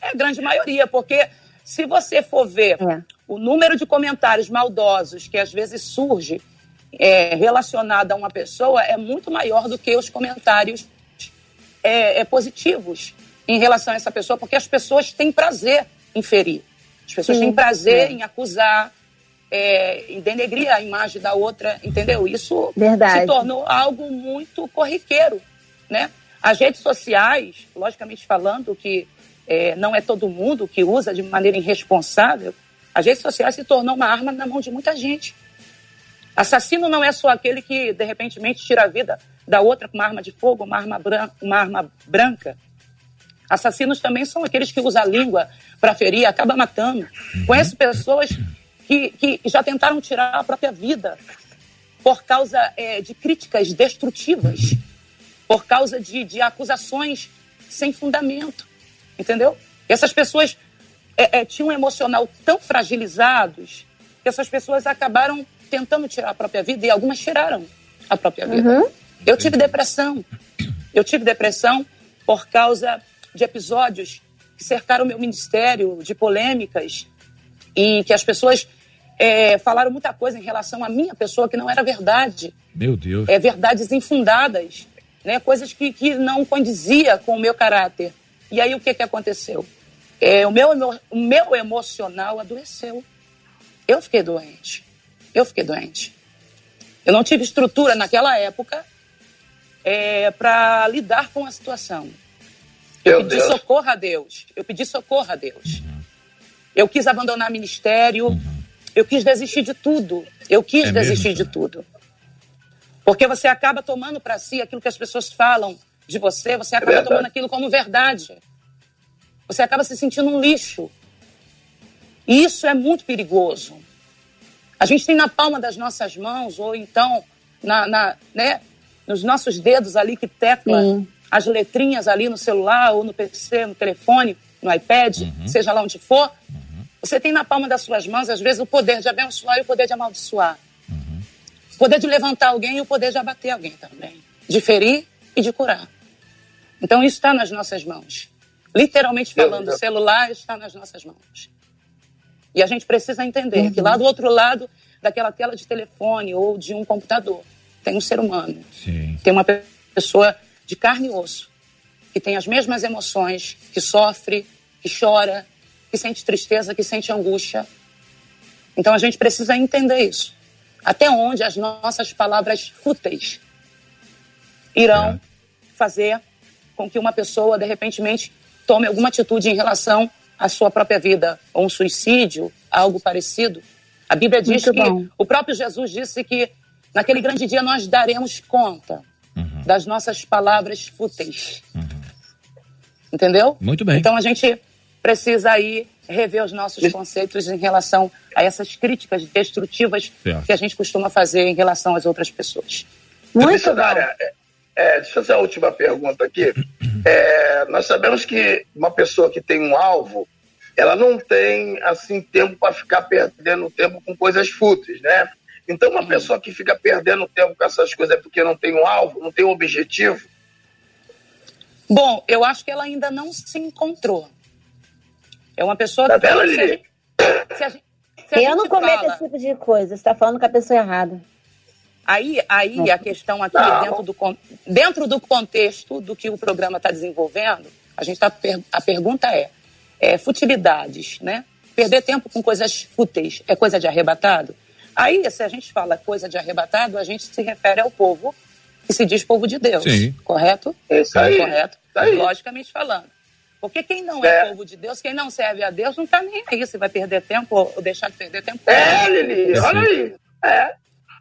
É a grande maioria, porque se você for ver o número de comentários maldosos que às vezes surge é, relacionado a uma pessoa é muito maior do que os comentários é, é, positivos em relação a essa pessoa, porque as pessoas têm prazer em ferir. As pessoas Sim, têm prazer é. em acusar, é, em denegrir a imagem da outra, entendeu? Isso Verdade. se tornou algo muito corriqueiro, né? As redes sociais, logicamente falando que é, não é todo mundo que usa de maneira irresponsável, as redes sociais se tornou uma arma na mão de muita gente. Assassino não é só aquele que, de repente, tira a vida da outra com uma arma de fogo, uma arma, bran uma arma branca. Assassinos também são aqueles que usam a língua para ferir acaba matando. Conheço pessoas que, que já tentaram tirar a própria vida por causa é, de críticas destrutivas, por causa de, de acusações sem fundamento, entendeu? Essas pessoas é, é, tinham um emocional tão fragilizados que essas pessoas acabaram tentando tirar a própria vida e algumas tiraram a própria vida. Uhum. Eu tive depressão. Eu tive depressão por causa de episódios que cercaram o meu ministério, de polêmicas e que as pessoas é, falaram muita coisa em relação à minha pessoa que não era verdade. Meu Deus. É, verdades infundadas, né? coisas que, que não condizia com o meu caráter. E aí o que, que aconteceu? É, o, meu, o meu emocional adoeceu. Eu fiquei doente. Eu fiquei doente. Eu não tive estrutura naquela época para lidar com a situação. Eu Meu pedi Deus. socorro a Deus. Eu pedi socorro a Deus. Eu quis abandonar ministério. Eu quis desistir de tudo. Eu quis É desistir mesmo, de tudo. Porque você acaba tomando para si aquilo que as pessoas falam de você, você acaba verdade. tomando aquilo como verdade. Você acaba se sentindo um lixo. E isso é muito perigoso. A gente tem na palma das nossas mãos, ou então na, na- né, nos nossos dedos ali que tecla as letrinhas ali no celular, ou no PC, no telefone, no iPad, seja lá onde for. Você tem na palma das suas mãos, às vezes, o poder de abençoar e o poder de amaldiçoar. O poder de levantar alguém e o poder de abater alguém também. De ferir e de curar. Então, isso está nas nossas mãos. Literalmente falando, o celular está nas nossas mãos. E a gente precisa entender que lá do outro lado daquela tela de telefone ou de um computador tem um ser humano. Tem uma pe- pessoa de carne e osso, que tem as mesmas emoções, que sofre, que chora, que sente tristeza, que sente angústia. Então a gente precisa entender isso. Até onde as nossas palavras fúteis irão fazer com que uma pessoa, de repente, tome alguma atitude em relação à sua própria vida, ou um suicídio, algo parecido. A Bíblia diz Muito que bom. o próprio Jesus disse que naquele grande dia nós daremos conta das nossas palavras fúteis. Entendeu? Muito bem. Então a gente precisa aí rever os nossos conceitos em relação a essas críticas destrutivas Certo. que a gente costuma fazer em relação às outras pessoas. Missionária, é, é, deixa eu fazer a última pergunta aqui. É, nós sabemos que uma pessoa que tem um alvo, ela não tem assim tempo para ficar perdendo tempo com coisas fúteis, né? Então, uma pessoa que fica perdendo tempo com essas coisas é porque não tem um alvo, não tem um objetivo. Bom, eu acho que ela ainda não se encontrou. É uma pessoa Tá que. vendo, se a gente- se a gente- se a Eu não cometo fala- esse tipo de coisa. Você tá falando com a pessoa errada. Aí, aí a questão aqui, Não. dentro do, dentro do contexto do que o programa está desenvolvendo, a gente tá, a pergunta é, é futilidades, né? Perder tempo com coisas fúteis é coisa de arrebatado? Aí, se a gente fala coisa de arrebatado, a gente se refere ao povo que se diz povo de Deus, Sim. correto? Isso aí, Correto? isso aí. Logicamente falando. Porque quem não é, É. povo de Deus, quem não serve a Deus, não está nem aí se vai perder tempo ou deixar de perder tempo. É, Lili, olha aí. É,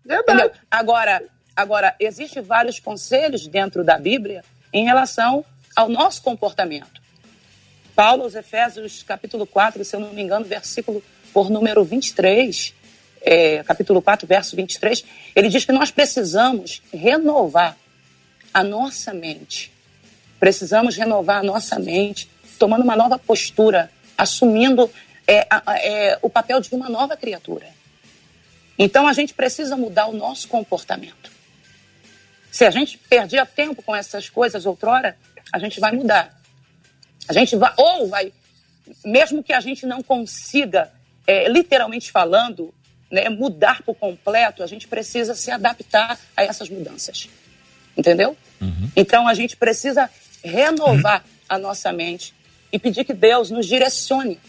Entendeu? Agora, agora, existem vários conselhos dentro da Bíblia em relação ao nosso comportamento. Paulo, aos Efésios, capítulo 4, se eu não me engano, versículo por número 23, é, capítulo 4, verso 23, ele diz que nós precisamos renovar a nossa mente. Precisamos renovar a nossa mente, tomando uma nova postura, assumindo é, é, o papel de uma nova criatura. Então a gente precisa mudar o nosso comportamento. Se a gente perdia tempo com essas coisas outrora, a gente vai mudar. A gente vai, ou vai, mesmo que a gente não consiga, é, literalmente falando, né, mudar por completo, a gente precisa se adaptar a essas mudanças. Entendeu? Então a gente precisa renovar a nossa mente e pedir que Deus nos direcione.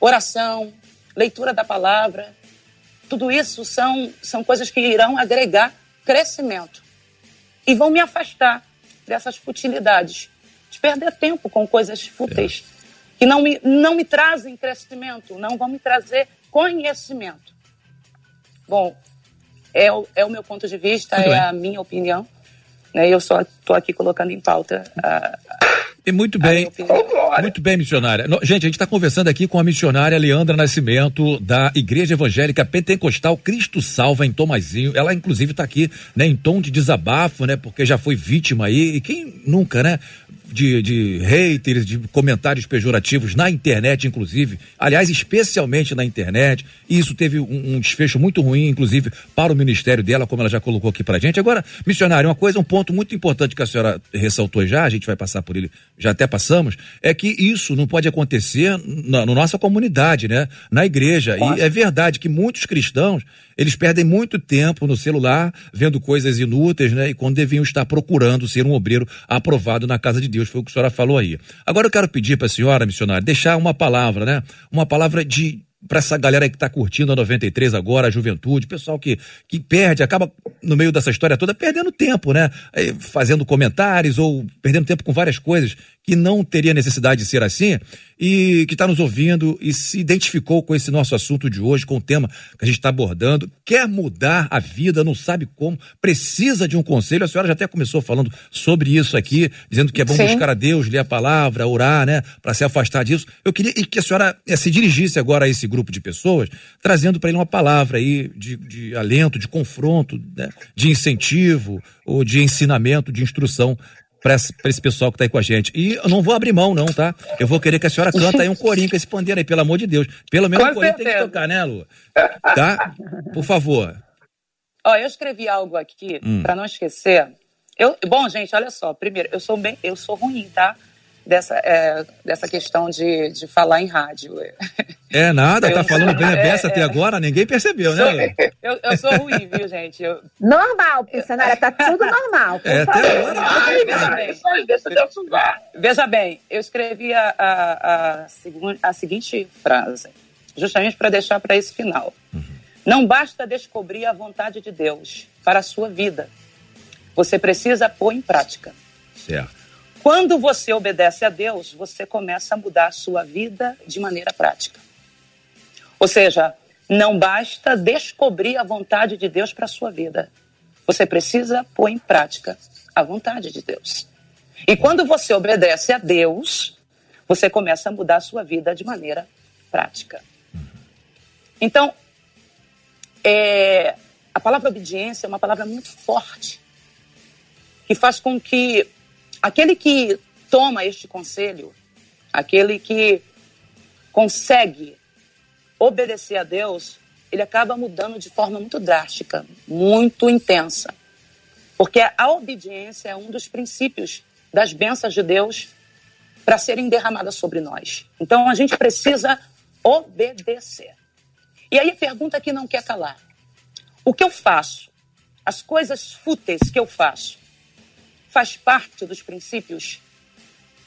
Oração, leitura da palavra, tudo isso são, são coisas que irão agregar crescimento e vão me afastar dessas futilidades, de perder tempo com coisas fúteis, que não me, não me trazem crescimento, não vão me trazer conhecimento. Bom, é o, é o meu ponto de vista, Muito é bem. a minha opinião. Né? Eu só estou aqui colocando em pauta a, E muito bem. Muito bem, missionária. Gente, a gente está conversando aqui com a missionária Leandra Nascimento, da Igreja Evangélica Pentecostal Cristo Salva, em Tomazinho. Ela, inclusive, está aqui né, em tom de desabafo, né? Porque já foi vítima aí. E quem nunca, né? De, de haters, de comentários pejorativos na internet, inclusive. Aliás, especialmente na internet. E isso teve um, um desfecho muito ruim, inclusive, para o ministério dela, como ela já colocou aqui pra gente. Agora, missionário, uma coisa, um ponto muito importante que a senhora ressaltou já, a gente vai passar por ele, já até passamos, é que isso não pode acontecer na, na nossa comunidade, né? Na igreja. E é verdade que muitos cristãos, eles perdem muito tempo no celular, vendo coisas inúteis, né? E quando deviam estar procurando ser um obreiro aprovado na casa de Deus, foi o que a senhora falou aí. Agora eu quero pedir para a senhora, missionária, deixar uma palavra, né? Uma palavra de para essa galera que tá curtindo a 93 agora, a juventude, pessoal que, que perde, acaba no meio dessa história toda perdendo tempo, né? Eh, Fazendo comentários ou perdendo tempo com várias coisas que não teria necessidade de ser assim e que está nos ouvindo e se identificou com esse nosso assunto de hoje, com o tema que a gente está abordando, quer mudar a vida, não sabe como, precisa de um conselho. A senhora já até começou falando sobre isso aqui, dizendo que é bom Sim. buscar a Deus, ler a palavra, orar, né, para se afastar disso. Eu queria que a senhora eh, se dirigisse agora a esse grupo de pessoas, trazendo para ele uma palavra aí de, de alento, de confronto, né, de incentivo ou de ensinamento, de instrução para esse, pra esse pessoal que tá aí com a gente. E eu não vou abrir mão, não, tá? Eu vou querer que a senhora canta aí um corinho com esse pandeiro aí, pelo amor de Deus. Pelo menos Com um corinho tem que tocar, né, Lu? Tá? Por favor. Ó, eu escrevi algo aqui Hum. pra não esquecer. Eu, bom, gente, olha só. Primeiro, eu sou bem, eu sou ruim, tá? Dessa, é, dessa questão de, de falar em rádio. É nada, tá Eu- falando bem a é, beça é. até agora, ninguém percebeu, né, Sou- Lu? eu, eu sou ruim, viu, gente? Eu, Normal, missionária, tá tudo normal. por É, favor. até agora. Ai, veja bem. Veja bem, eu escrevi a, a, a, a seguinte frase, justamente para deixar para esse final. Não basta descobrir a vontade de Deus para a sua vida. Você precisa pôr em prática. Certo. Quando você obedece a Deus, você começa a mudar a sua vida de maneira prática. Ou seja, não basta descobrir a vontade de Deus para a sua vida. Você precisa pôr em prática a vontade de Deus. E quando você obedece a Deus, você começa a mudar a sua vida de maneira prática. Então, é, a palavra obediência é uma palavra muito forte, que faz com que aquele que toma este conselho, aquele que consegue obedecer a Deus, ele acaba mudando de forma muito drástica, muito intensa. Porque a obediência é um dos princípios das bênçãos de Deus para serem derramadas sobre nós. Então a gente precisa obedecer. E aí a pergunta que não quer calar: o que eu faço? As coisas fúteis que eu faço faz parte dos princípios?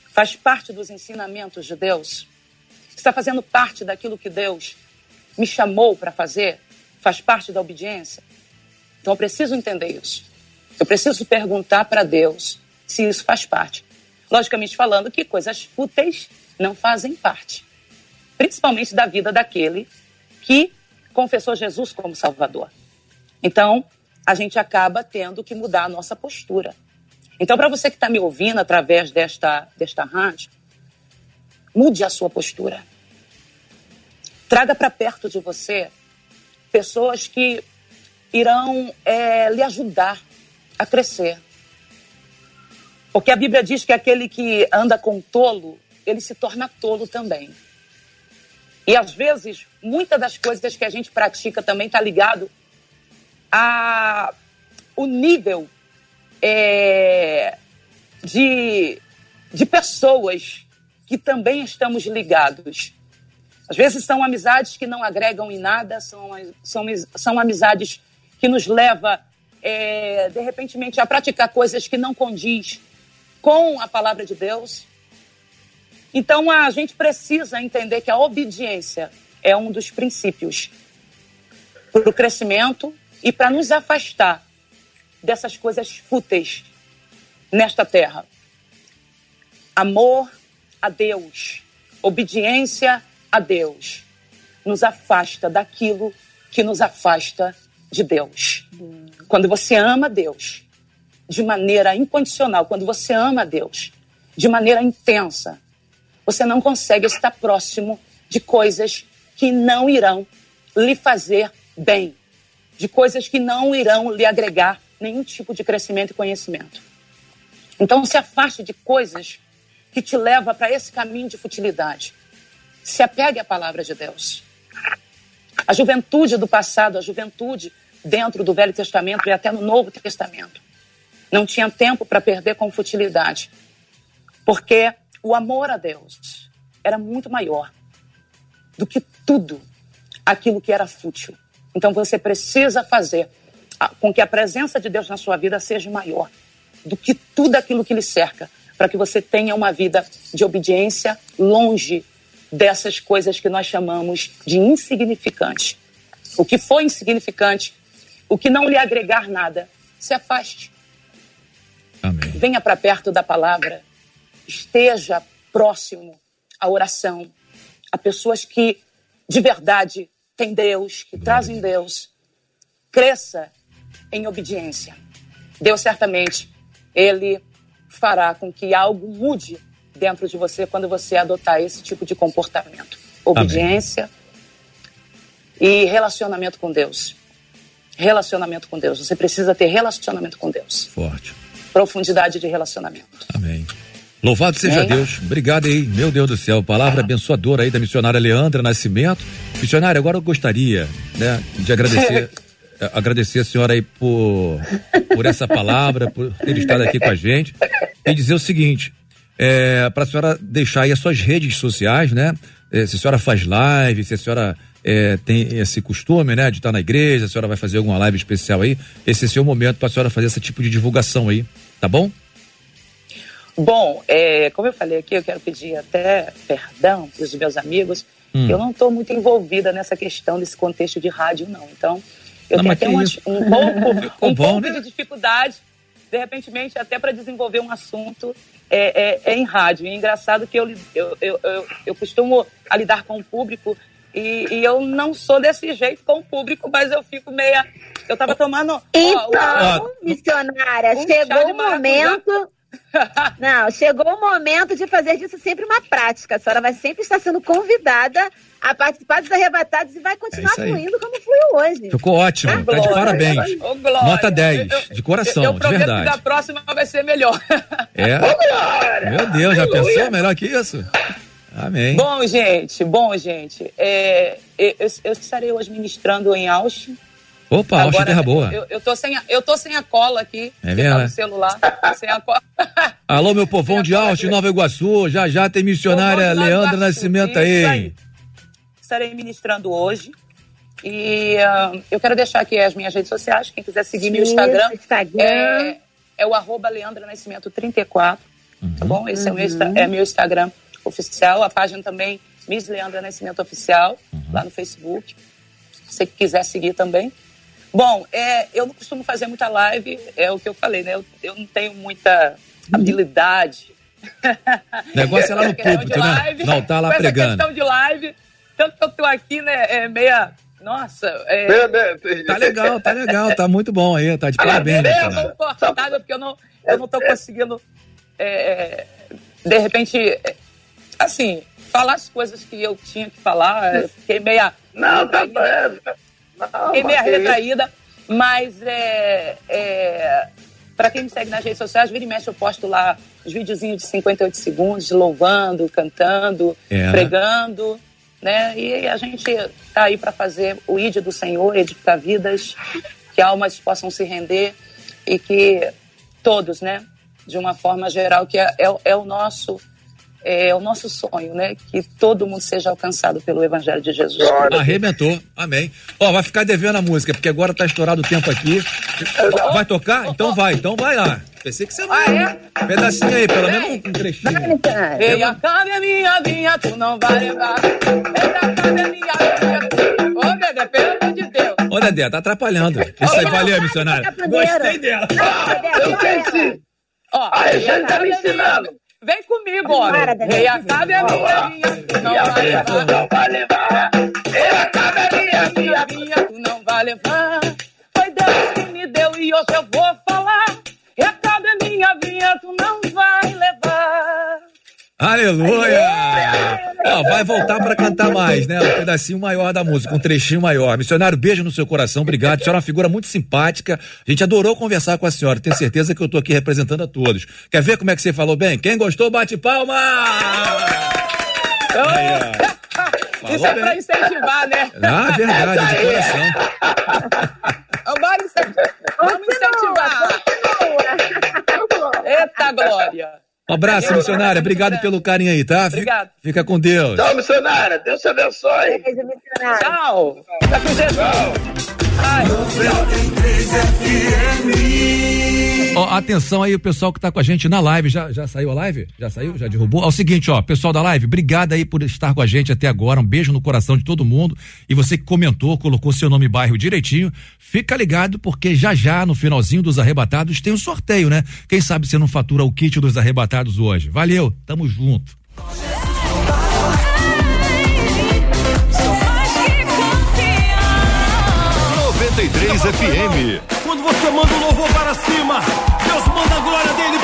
Faz parte dos ensinamentos de Deus? Está fazendo parte daquilo que Deus me chamou para fazer? Faz parte da obediência? Então eu preciso entender isso. Eu preciso perguntar para Deus se isso faz parte. Logicamente falando que coisas fúteis não fazem parte, principalmente da vida daquele que confessou Jesus como Salvador. Então, a gente acaba tendo que mudar a nossa postura. Então, para você que está me ouvindo através desta, desta rádio, mude a sua postura. Traga para perto de você pessoas que irão é, lhe ajudar a crescer. Porque a Bíblia diz que aquele que anda com tolo, ele se torna tolo também. E às vezes, muitas das coisas que a gente pratica também está ligado a o nível é, de, de pessoas que também estamos ligados. Às vezes são amizades que não agregam em nada, são, são, são amizades que nos leva é, de repente a praticar coisas que não condiz com a palavra de Deus. Então a gente precisa entender que a obediência é um dos princípios para o crescimento e para nos afastar dessas coisas fúteis nesta terra. Amor a Deus, obediência a Deus, nos afasta daquilo que nos afasta de Deus. Quando você ama Deus de maneira incondicional, quando você ama Deus de maneira intensa, você não consegue estar próximo de coisas que não irão lhe fazer bem, de coisas que não irão lhe agregar nenhum tipo de crescimento e conhecimento. Então se afaste de coisas que te leva para esse caminho de futilidade. Se apegue à palavra de Deus. A juventude do passado, a juventude dentro do Velho Testamento e até no Novo Testamento, não tinha tempo para perder com futilidade, porque o amor a Deus era muito maior do que tudo aquilo que era fútil. Então você precisa fazer com que a presença de Deus na sua vida seja maior do que tudo aquilo que lhe cerca, para que você tenha uma vida de obediência longe dessas coisas que nós chamamos de insignificante. O que for insignificante, o que não lhe agregar nada, se afaste. Venha para perto da palavra, esteja próximo à oração, a pessoas que de verdade têm Deus, que trazem Deus. Cresça em obediência. Deus certamente, Ele fará com que algo mude dentro de você quando você adotar esse tipo de comportamento. Obediência e relacionamento com Deus. Relacionamento com Deus. Você precisa ter relacionamento com Deus. Forte. Profundidade de relacionamento. Amém. Louvado seja Amém. Deus. Obrigado aí, meu Deus do céu. Palavra abençoadora aí da missionária Leandra Nascimento. Missionária, agora eu gostaria, né, de agradecer agradecer a senhora aí por por essa palavra, por ter estado aqui com a gente e dizer o seguinte, é, para a senhora deixar aí as suas redes sociais, né? Eh, se a senhora faz live, se a senhora eh, tem esse costume, né, de estar na igreja, se a senhora vai fazer alguma live especial aí, esse é o seu momento para a senhora fazer esse tipo de divulgação aí, tá bom? Bom, é, como eu falei aqui, eu quero pedir até perdão para os meus amigos. Hum. Eu não estou muito envolvida nessa questão desse contexto de rádio, não. Então, eu Não, tenho até isso? um pouco, um bom, pouco né? de dificuldade, de repente, até para desenvolver um assunto é, é- é em rádio. E é engraçado que eu, eu, eu, eu, eu costumo a lidar com o público e, e eu não sou desse jeito com o público, mas eu fico meia. Eu tava tomando. Então, ó, missionária, um chegou o momento. Não, chegou o momento de fazer disso sempre uma prática. A senhora vai sempre estar sendo convidada a participar dos arrebatados e vai continuar É fluindo como fluiu hoje. Ficou ótimo, tá de parabéns. Ô. Nota 10, de coração, eu de prometo que da verdade. próxima vai ser melhor. É. Meu Deus, já pensou melhor que isso? Amém. Bom, gente, bom, gente. é, eu, eu- eu estarei hoje ministrando em Austin. Opa, Agora, Terra Boa. Eu, eu, tô sem a, eu tô sem a cola aqui. É mesmo, tá no celular. sem a cola. Alô, meu povão de Austin, Nova Iguaçu. Já já tem missionária Leandra Iguaçu, Nascimento aí. aí. Estarei ministrando hoje. E ah, eu quero deixar aqui as minhas redes sociais. Quem quiser seguir meu Isso, Instagram, Instagram. É, é o arroba Leandra Nascimento 34. Tá bom? Esse é, o meu, Insta- é meu Instagram oficial. A página também, Miss Leandra Nascimento Oficial, lá no Facebook. Se você quiser seguir também. Bom, é, eu não costumo fazer muita live, é o que eu falei, né? Eu, eu não tenho muita habilidade. Negócio é lá no de né? live, Não, tá lá com essa pregando. questão de live, tanto que eu tô aqui, né, é meia... Nossa, é... Tá legal, tá legal, tá muito bom aí, tá de parabéns, É, eu tô confortável porque eu não, eu não tô conseguindo, é, de repente, é, assim, falar as coisas que eu tinha que falar. eu Fiquei meia. Não, tá retraída. Fiquei meia retraída, mas é, é, para quem me segue nas redes sociais, vira e mexe, eu posto lá os videozinhos de 58 segundos, louvando, cantando, É. pregando. Né? E a gente tá aí para fazer o ídolo do Senhor, edificar vidas, que almas possam se render e que todos, né, de uma forma geral, que é, é, é o nosso é o nosso sonho, né, que todo mundo seja alcançado pelo Evangelho de Jesus. Arrebentou, amém. Ó, vai ficar devendo a música, porque agora tá estourado o tempo aqui. Vai tocar? Então vai, então vai lá. Pensei que você vai. Ah, é? Pedacinho aí, pelo menos um trechinho. Ei, a é minha vinha, tu não vai levar. Ei, a cabe é minha vinha. Ô, Dedé, pelo amor de Deus. Ô, Dedé, tá atrapalhando. Isso aí, valeu, missionário. Gostei dela. Eu sei sim. Ó, Ah, a tá cabe me é ensinando. Vem comigo, ó. Para, Dedé. Ei, a cabe é minha vinha, tu não vai levar. Não vai levar. Ei, a cabe é minha minha vinha, tu não vai levar. Foi Deus que me deu e hoje eu vou falar. E a cabe é minha vinha, tu não vai levar. Aleluia! Ó, vai voltar pra cantar mais, né? Um pedacinho maior da música, um trechinho maior. Missionário, beijo no seu coração, obrigado. A senhora é uma figura muito simpática. A gente adorou conversar com a senhora. Tenho certeza que eu tô aqui representando a todos. Quer ver como é que você falou bem? Quem gostou, bate palma! Aí, ó. Isso é bem. pra incentivar, né? Ah, verdade, de coração. Bora incentivar. Vamos incentivar. Eita, Glória. Um abraço, missionária. Obrigado pelo carinho aí, tá? Fica, Obrigado. fica com Deus. Tchau, missionária. Deus te abençoe. Tchau. Fica com Jesus. Ai, Ó, atenção aí, o pessoal que tá com a gente na live. Já, já saiu a live? Já saiu? Já derrubou? É o seguinte, ó, pessoal da live, obrigado aí por estar com a gente até agora. Um beijo no coração de todo mundo. E você que comentou, colocou seu nome e bairro direitinho, fica ligado porque já já, no finalzinho dos arrebatados, tem um sorteio, né? Quem sabe você não fatura o kit dos arrebatados hoje. Valeu, tamo junto. 93 FM. Quando você manda o louvor para cima, Deus manda a glória dele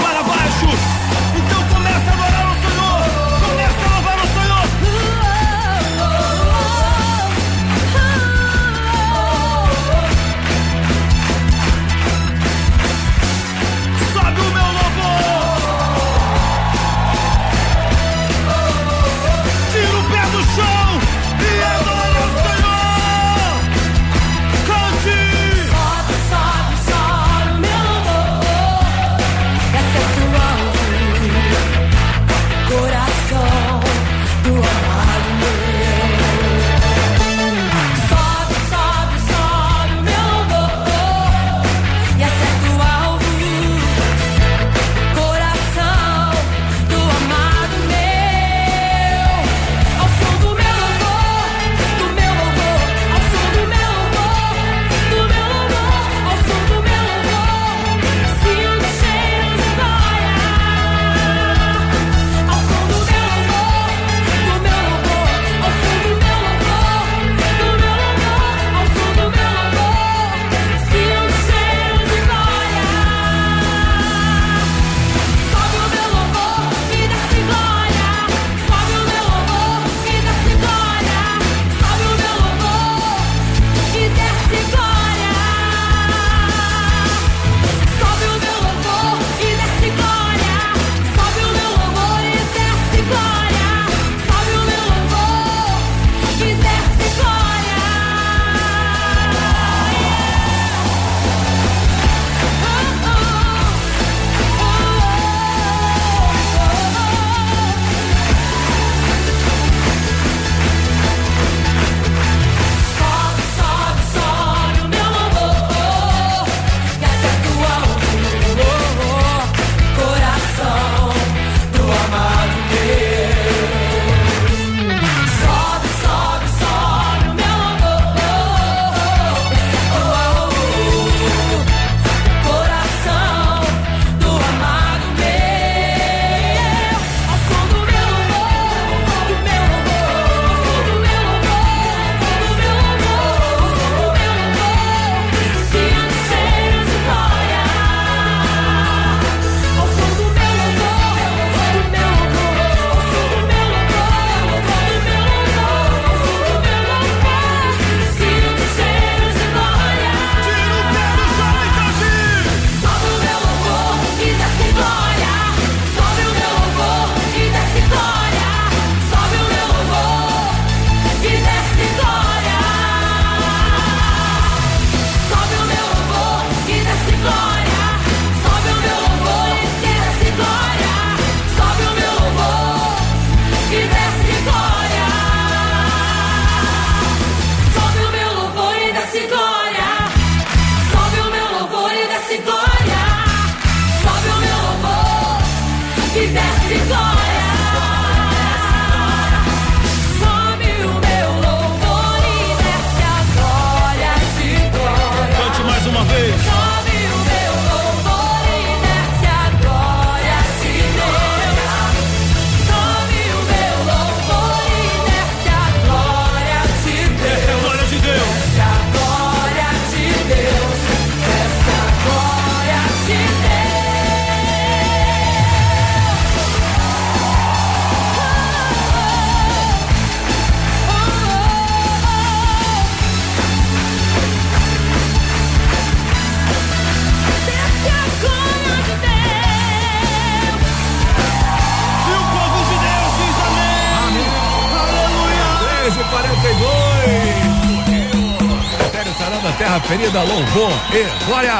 ferida, louvor e glória.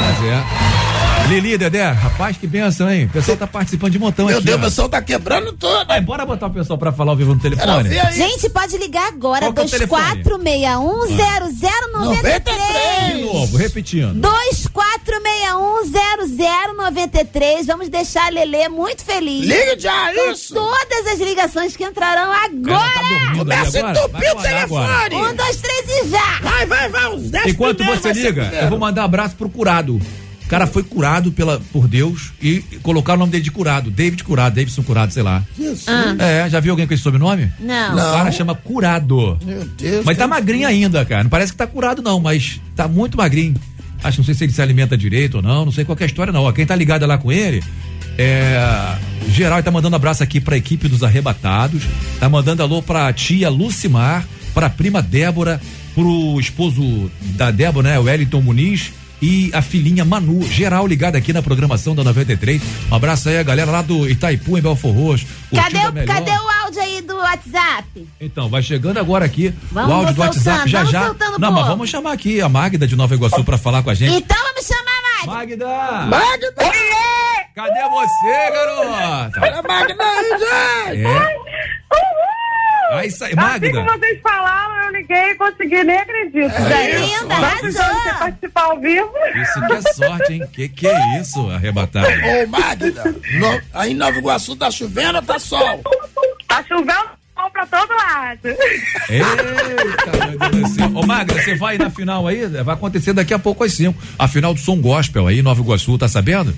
Mas é. Lili, Dedé, rapaz, que benção, hein? O pessoal tá participando de montão Meu aqui. Deus, ó. o pessoal tá quebrando tudo. Vai, bora botar o pessoal pra falar ao vivo no telefone. Gente, pode ligar agora, Qual que é o telefone? 2461-0093. De novo, repetindo. 2461-0093. Vamos deixar a Lelê muito feliz. Liga já, com isso. todas as ligações que entrarão agora. Começa a entupir o telefone. agora. Um, dois, três e já. Vai, vai, vai. Enquanto você liga, eu vou mandar um abraço pro curado. O cara foi curado pela, por Deus e colocaram o nome dele de curado. David Curado, Davidson Curado, sei lá. Jesus. Ah. É, já viu alguém com esse sobrenome? Não. O cara chama curado. Meu Deus. Mas tá Deus. magrinho ainda, cara. Não parece que tá curado, não, mas tá muito magrinho. Acho, não sei se ele se alimenta direito ou não, não sei qual que é a história, não. Ó, quem tá ligado lá com ele, é. Geral, ele tá mandando abraço aqui pra equipe dos arrebatados. Tá mandando alô pra tia Lucimar, pra prima Débora, pro esposo da Débora, né? O Wellington Muniz. E a filhinha Manu, geral ligado aqui na programação da 93. Um abraço aí a galera lá do Itaipu, em Belfor Roxo. Cadê, o- melhor. cadê o áudio aí do WhatsApp? Então, vai chegando agora aqui Vamos o áudio do WhatsApp já já. Não, mas vamos chamar aqui a Magda de Nova Iguaçu pra falar com a gente. Então vamos chamar a Magda. Magda! Magda! Cadê você, garota? Olha a Magda aí, gente. É. Aí sai, Assim Magda. como vocês falaram, eu liguei e consegui, nem acredito. É. Tá precisando você participar ao vivo. Isso que é sorte, hein? Que que é isso, arrebatado? Ô, Magda, no- aí em Nova Iguaçu tá chovendo ou tá sol? Tá chovendo sol pra todo lado. Eita, meu Deus do céu. Ô, Magda, você vai na final aí? Vai acontecer daqui a pouco às 5. A final do Som Gospel aí em Nova Iguaçu, tá sabendo?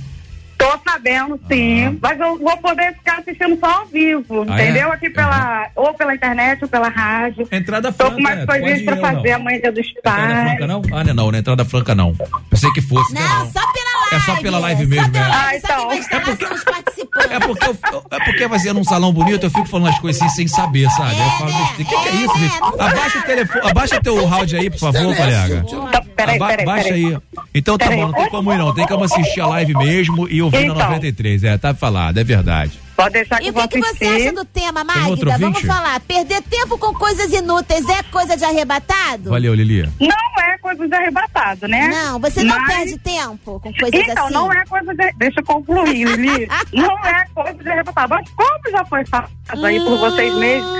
Tô sabendo, sim. Mas eu vou poder ficar assistindo só ao vivo, Ah, entendeu? é? Aqui pela, ou pela internet ou pela rádio. Entrada Tô franca, com mais é, coisinhas ir pra fazer não? amanhã dia dos Entrada pais. franca não? Ah, não, não, não é entrada franca não. Pensei que fosse. Não, só pela live. É só pela live mesmo, Só pela é. live, lá são os participantes. É porque, eu- é porque vai ser num salão bonito, eu fico falando as coisas assim sem saber, sabe? eu falo, o que, que é isso, gente? Abaixa o telefone, abaixa teu round aí, por favor, colega. peraí, peraí, Baixa peraí. aí. Então tá Peraí. bom, não tem como ir não, tem como assistir a live mesmo e ouvir na Então. 93, é, tá falado, é verdade. Pode deixar que E eu o que, que você acha do tema, Magda? Vamos falar. Perder tempo com coisas inúteis é coisa de arrebatado? Valeu, Lili. Não é coisa de arrebatado, né? Não, você não Mas- perde tempo com coisas então, assim? não é coisa de. Deixa eu concluir, Lili. não é coisa de arrebatado. Mas como já foi falado aí por vocês mesmos,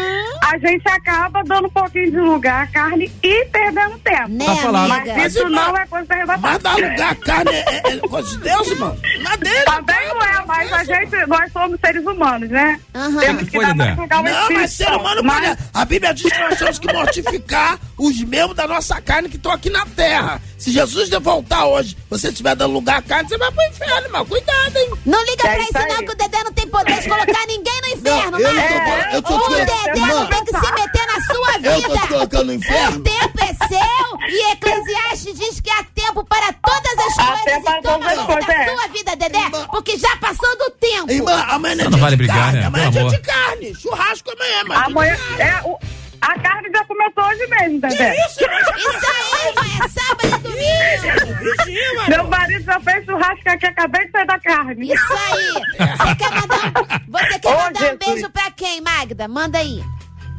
a gente acaba dando um pouquinho de lugar à carne e perdendo tempo. Né, Tá falado. Mas amiga? isso Mas, não é coisa de arrebatado. Mas dar lugar à carne é, é coisa de Deus, é dele. Também não é, mas a gente, nós somos seres humanos, né? Temos que Foi, dar mais lugar ao Não, espírito. mas ser humano Mas- pode. A Bíblia diz que nós temos que mortificar os membros da nossa carne que estão aqui na terra. Se Jesus de voltar hoje, você estiver dando lugar à carne, você vai pro inferno, irmão. Cuidado, hein? Não liga É pra isso não, que o Dedé não tem poder de colocar ninguém no inferno, eu não tô Magda. falando- eu tô O Dedé Irmã. não tem que se meter na sua vida. Eu tô te colocando no inferno? O tempo é seu e Eclesiastes diz que há tempo para todas as coisas. as não coisas, da é. sua vida, Dedé, porque já passou do tempo. Irmã, amanhã não é Não dia vale de brigar, carne, né? amanhã é dia amor. de carne. Churrasco amanhã, mas. Amanhã, é, o- a carne já começou hoje mesmo, Dedé. isso, Isso aí, vai, é sábado e domingo. Meu marido já fez churrasco aqui, acabei de sair da carne. Isso aí. Você quer mandar, um- você quer Ô, mandar um beijo pra quem, Magda? Manda aí.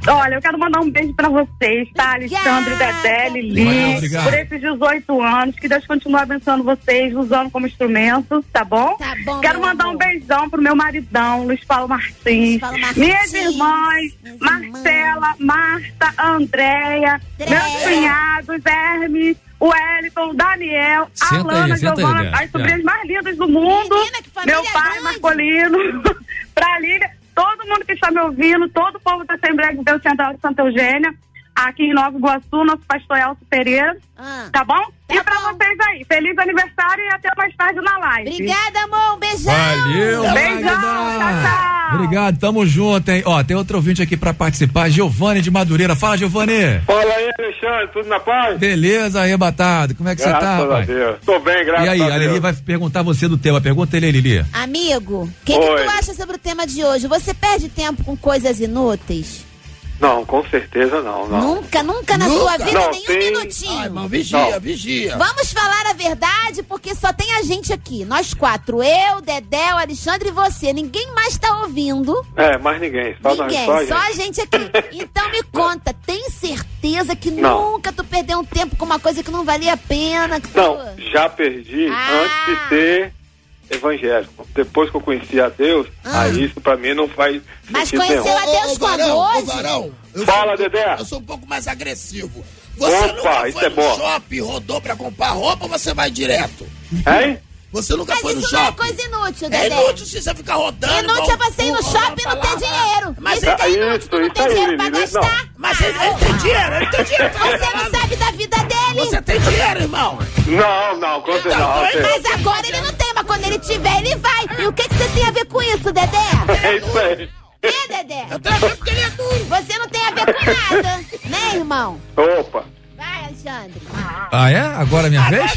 Olha, eu quero mandar um beijo pra vocês, tá? Alexandre, Dedé, Lili, obrigado. por esses 18 anos. Que Deus continue abençoando vocês, usando como instrumento, tá bom? Tá bom, Quero mandar amor. um beijão pro meu maridão, Luiz Paulo Martins. Paulo Martins, Minhas irmãs, minhas Marcela, Marta, Andréia, meus cunhados, Hermes, o Wellington, Daniel, Senta aí, Alana, senta aí, Giovana, as sobrinhas mais lindas do mundo. Menina, meu pai, grande. Marcolino, pra Lília, todo mundo que está me ouvindo, todo o povo da Assembleia de Deus Central de Santa Eugênia, aqui em Nova Iguaçu, nosso pastor Elcio Pereira, Ah. tá bom? Tá e pra bom. vocês aí, feliz aniversário e até mais tarde na live. Obrigada, amor. Um beijão. Valeu, Beijão, tchau, tchau. Obrigado, tamo junto, hein? Ó, tem outro ouvinte aqui pra participar, Giovanni de Madureira. Fala, Giovanni. Fala aí, Alexandre, tudo na paz? Beleza, arrebatado. Como é que você Graças tá, a pai? Deus. Tô bem, graças E aí, a a Deus. Lili vai perguntar você do tema. Pergunta ele aí, Lili. Amigo, o que, que tu acha sobre o tema de hoje? Você perde tempo com coisas inúteis? Não, com certeza não, não. Nunca, nunca na Nunca? sua vida, Não, nenhum tem- minutinho. Ai, irmão, vigia, Não. vigia. Vamos falar a verdade, porque só tem a gente aqui. Nós quatro. Eu, Dedé, o Alexandre e você. Ninguém mais tá ouvindo. É, mais ninguém. Só Ninguém, nós, só só a gente. aqui. Então me conta, tem certeza que Não. nunca tu perdeu um tempo com uma coisa que não valia a pena? Que tu... Não, já perdi Ah. antes de ser evangélico. Depois que eu conheci a Deus, aí isso pra mim não faz Mas sentido conheceu nenhum. a Deus Ô, quando varão, ô, Fala, sou, Dedé. Eu sou um pouco mais agressivo. Você Opa, nunca isso foi é no bom. shopping, rodou pra comprar roupa ou você vai direto? Hein? Você nunca Mas foi no isso não é shopping? coisa inútil, É Dedé. inútil se você ficar rodando. Inútil igual é você ir no shopping e não ter dinheiro. Mas isso é que é inútil, isso, tu não tem dinheiro pra gastar. Mas ele, ele tem dinheiro, ele tem dinheiro. pra Você não sabe da vida dele. Você tem dinheiro, irmão. Não, não, com certeza não. Então, Mas agora ele não tem, mas quando ele tiver, ele vai. E o que, que você tem a ver com isso, Dedé? É isso aí. Que, Dedé? Eu tenho a ver porque ele é duro. Você não tem a ver com nada, né, irmão? Opa. Vai, Alexandre. Ah, é? Agora é minha vez?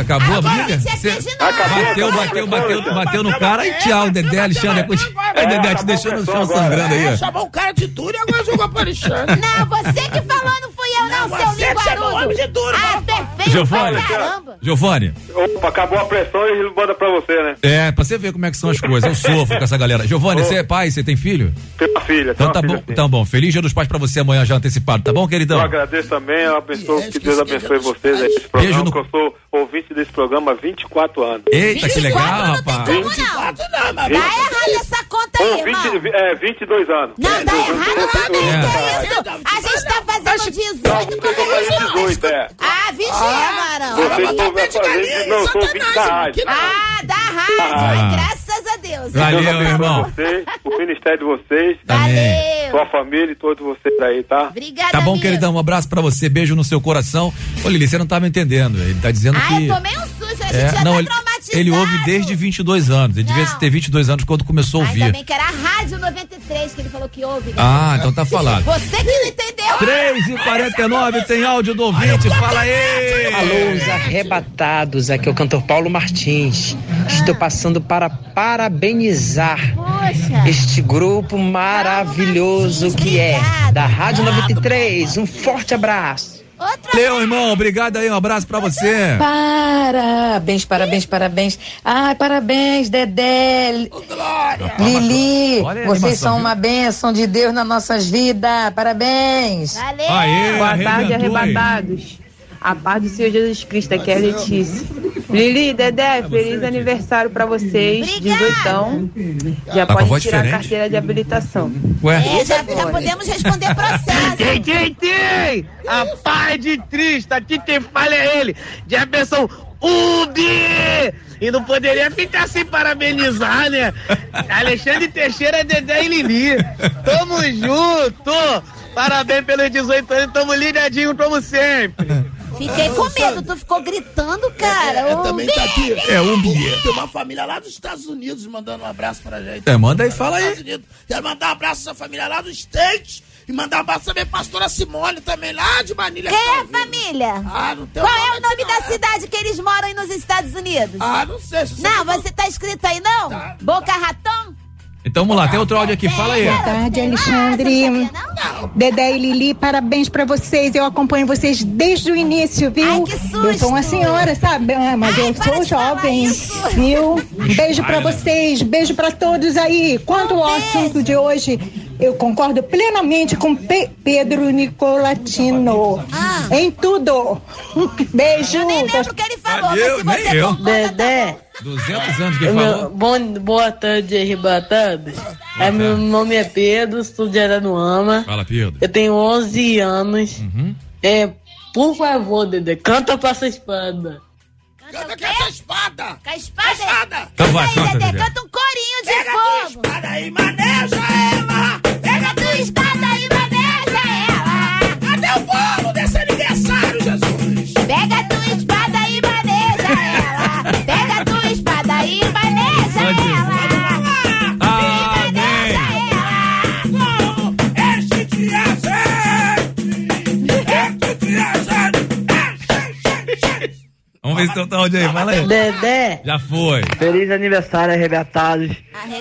Acabou a Agora briga? a é Você aqui de novo. bateu, bateu, bateu, bateu no cara e tchau, Dedé, Alexandre. é. Ai, Dedé, te deixou no chão sangrando aí. É, chamou o cara de duro e agora jogou pra Alexandre. Não, você que falou, não fui eu, não, seu você que chamou o homem de linguarudo. duro, Ah, perfeito caramba. Giovanni, Opa, acabou a pressão e ele manda pra você, né? é, pra você ver como é que são as coisas. Eu sofro com essa galera. Giovanni, você é pai, você tem filho? Tem uma filha, Então tá bom, tá bom. Feliz dia dos pais pra você amanhã já antecipado, tá bom, queridão? Eu agradeço também, eu abençoo, É, que Deus abençoe vocês aí Beijo no- que eu sou ouvinte desse programa há 24 anos. Eita, que legal, 24 não tem rapaz. como não. 24 não, mas Dá errado essa conta aí, Ou 20, irmão. é, 22 anos. Não, dá errado também, É. que é isso? A gente tá fazendo 18 Não, como eu é isso? 18, é. Ah, vigia, varão. Vocês estão me fazendo, não, eu sou ouvinte da rádio. Ah, da rádio. Ah. Valeu, irmão. Vocês, o ministério de vocês, Valeu. sua família e todos vocês aí, tá? Obrigada, Tá bom, amigo. queridão? Um abraço pra você, beijo no seu coração. Ô, Lili, você não tava entendendo. Ele tá dizendo Ah, que. eu tomei um susto, a gente É, já não, tá ele, traumatizado. ele ouve desde 22 anos. Ele devia Não. ter 22 anos quando começou a Ainda ouvir. bem que era a Rádio 93 que ele falou que ouve. né? Ah, então tá falado. Você que não entendeu. 3 e 49 tem áudio do ouvinte. Fala aí. Alô, os arrebatados, aqui é o cantor Paulo Martins. Estou passando para parabenizar Poxa. este grupo maravilhoso que é da Rádio 93. Um forte abraço. Valeu, irmão. Obrigado aí. Um abraço pra você. Parabéns, parabéns, parabéns. Ai, parabéns, Dedé. Lili, Olha vocês são viu? uma bênção de Deus nas nossas vidas. Parabéns. Valeu. Aê, Boa tarde, arrebatados. A paz do Senhor Jesus Cristo, aqui é a Letícia. Lili, Dedé, feliz aniversário pra vocês. Obrigada. 18. Já Tá pode tirar a carteira de habilitação. Ué? É, já, já podemos responder processo. Quem, quem tem? A paz de Cristo, aqui quem fala é ele, Jefferson Ubi! E não poderia ficar sem parabenizar, né? Alexandre Teixeira, Dedé e Lili. Tamo junto! Parabéns pelos 18 anos, tamo ligadinho como sempre. Fiquei com medo, tu ficou gritando, cara. É, Ô, também tá aqui. É, um bilhete. Tem uma família lá dos Estados Unidos mandando um abraço pra gente. É, manda aí, fala aí. Unidos. Quero mandar um abraço pra família lá dos States. E mandar um abraço também pra pastora Simone, também lá de Manilha. Quem que tá é família? Ah, não tem Qual o é o nome aqui, da não. cidade que eles moram aí nos Estados Unidos? Ah, não sei. se você Não, você tá escrito aí não? Boca Raton? Então vamos lá, tem outro áudio aqui. Fala aí. Boa tarde, Alexandre. Dedé e Lili, parabéns pra vocês. Eu acompanho vocês desde o início, viu? Ai, que susto. Eu sou uma senhora, sabe? Ah, Mas Ai, eu para sou jovem, viu? Beijo pra vocês, beijo pra todos aí. Quanto ao assunto de hoje, eu concordo plenamente com Pe- Pedro Nicolatino. Em tudo. Beijo. Ah. Eu nem lembro o que ele falou, Valeu, mas se nem você eu. concorda, Dedé, 200 anos que ele meu- falou. bom, boa tarde, arrebatados. É, meu nome é Pedro, sou de Araruama. Fala, Pedro. Eu tenho 11 anos. Uhum. É, por favor, Dedé, canta pra essa espada. Canta com essa espada. Com a espada? espada. Então vai, aí, canta, Dedé, Dedé. canta um corinho de Pega a tua fogo. espada aí, maneja ela. Espada e maneja ela. Como este dia gente. Vamos ver se tem outro áudio aí. Fala aí. Dedé, Já foi. feliz aniversário, arrebatados.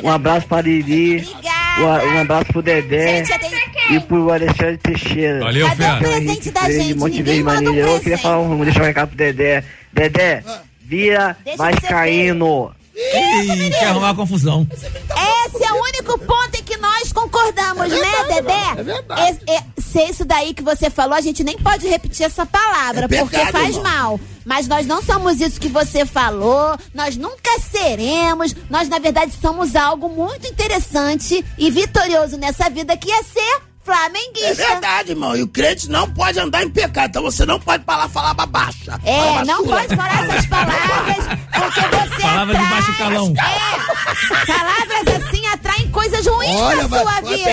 Um abraço pra Lili. Obrigada. Um abraço pro Dedé. Gente, e pro Alexandre Teixeira. Valeu, Cadê o presente da gente? Monte Ninguém manda um Maneira. Eu queria falar um, deixar um recado pro Dedé. Dedé, vira Deixa caindo. Ih, quer arrumar confusão. Esse é o único ponto em que nós concordamos, né, Dedé? É verdade. se é isso daí que você falou, a gente nem pode repetir essa palavra, É pecado, porque faz irmão. mal. Mas nós não somos isso que você falou, nós nunca seremos. Nós, na verdade, somos algo muito interessante e vitorioso nessa vida que é ser flamenguista. É verdade, irmão. E o crente não pode andar em pecado. Então você não pode falar, falar baixa. É, não pode falar essas palavras, porque você Palavras de baixo calão. É, palavras assim atraem coisas ruins Olha, na sua vida.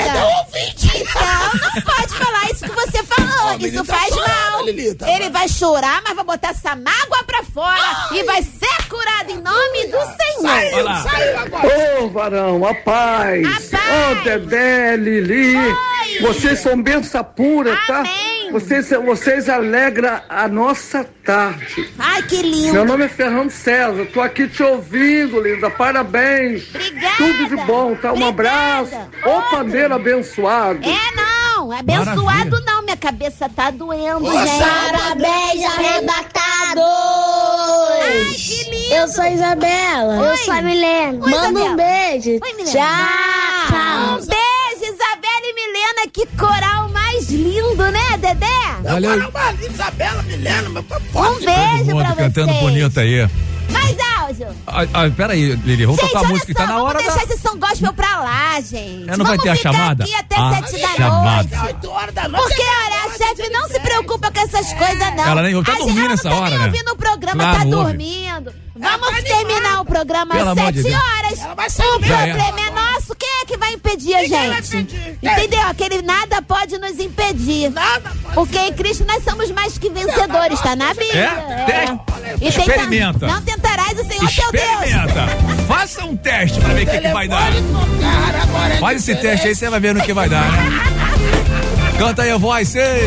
Então, não pode falar isso que você falou. Ó, isso tá faz chorando, mal. Lili, tá Ele vai chorar, mas vai botar essa mágoa pra fora e vai ser curado em nome do Senhor. Saiu, saiu agora. Ô, varão, a paz. Ô, Dedé, Lili. Vocês são benção pura, tá? Vocês, vocês alegram a nossa tarde. Ai, que lindo. Meu nome é Fernando César, tô aqui te ouvindo, linda. Parabéns. Obrigada. Tudo de bom, tá? Um abraço. Ô, pandeiro abençoado. É não, abençoado Maravilha. não, minha cabeça tá doendo, Nossa, gente. Parabéns, arrebatados! Eu sou a Isabela. Eu sou a Milena. Oi, Manda um Isabela. beijo. Oi, Milena. Tchau. Um beijo, Isabela e Milena. Que coral mais lindo, né, Dedé? Valeu. Agora uma linda Isabela, Milena, mas Um beijo pra mundo cantando vocês. bonito aí. Mais áudio. Ah, ah, peraí, Lili, vamos gente, tocar a música que só, tá na vamos hora deixar da... esse som gospel pra lá, gente. É, não vai vamos ter a chamada? aqui até A sete da chamada. noite. Porque, olha, a chefe não se preocupa com essas coisas, não. Ela nem ouve, tá dormindo ela nessa não tá hora, né? ouvindo o programa, Claro, tá ouve. dormindo. Vamos terminar o programa às amor de sete Deus. horas. sair O Já é. problema é nosso. Quem é que vai impedir a gente? Entendeu? Aquele nada pode nos impedir. Porque em Cristo nós somos mais que vencedores, tá na Bíblia. É? E tenta- Experimenta. Não tentarás o Senhor teu Deus. Experimenta. Faça um teste pra ver o que, que vai dar. Faz esse teste aí, você vai ver no que vai dar, né? Canta aí a voz, seis.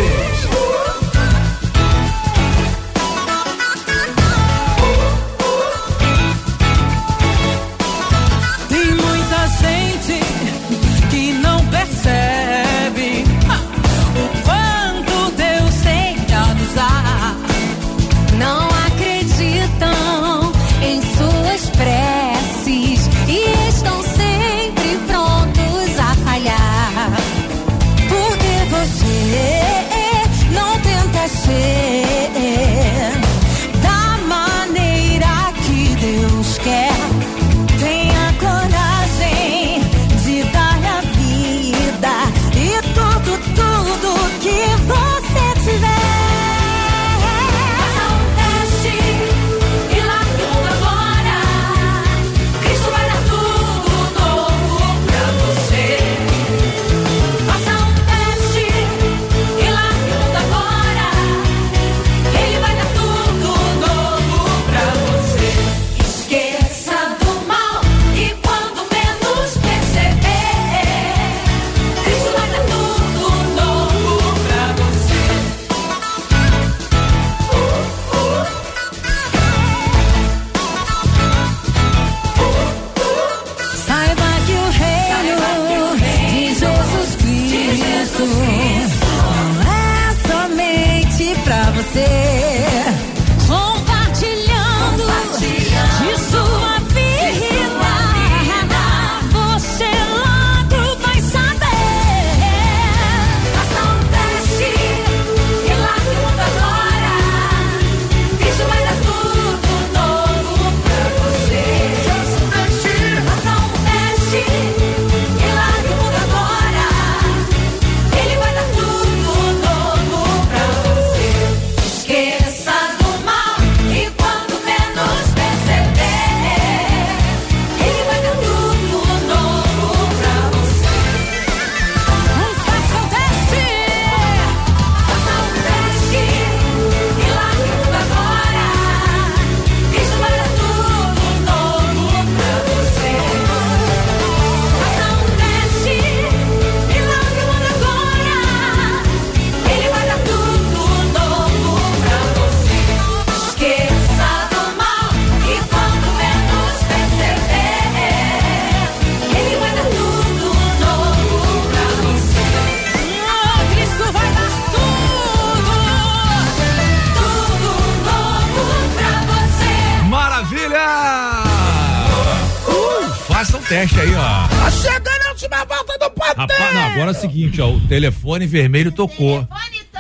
Seguinte, ó, o telefone vermelho tocou.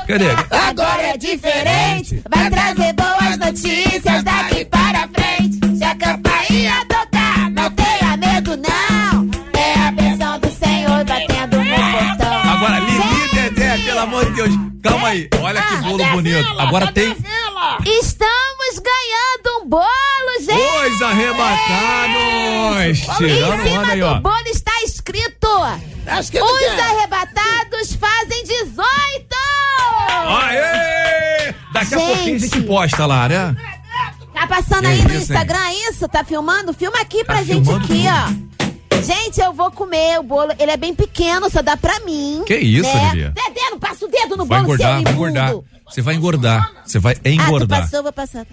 Cadê? Agora é diferente, vai trazer boas notícias daqui para frente. Se a campainha tocar, não tenha medo não. É a bênção do Senhor batendo no portão. Agora, Lili Dedé, pelo amor de Deus. Calma aí, olha que bolo bonito. Agora tem Estamos ganhando um bolo, gente! Os arrebatados! Tirando cima onda aí, ó. Pouquinho a gente posta lá, né? Tá passando aí no? Instagram isso? Tá filmando? Filma aqui pra Tá gente aqui, ó. Gente, eu vou comer o bolo. Ele é bem pequeno, só dá pra mim. Que isso, né? Lili? Dedé, não passa o dedo no Vai bolo, seu engordar, vai imundo. engordar. Você vai engordar. Você vai Ah, tu engordar. passou, vou passar.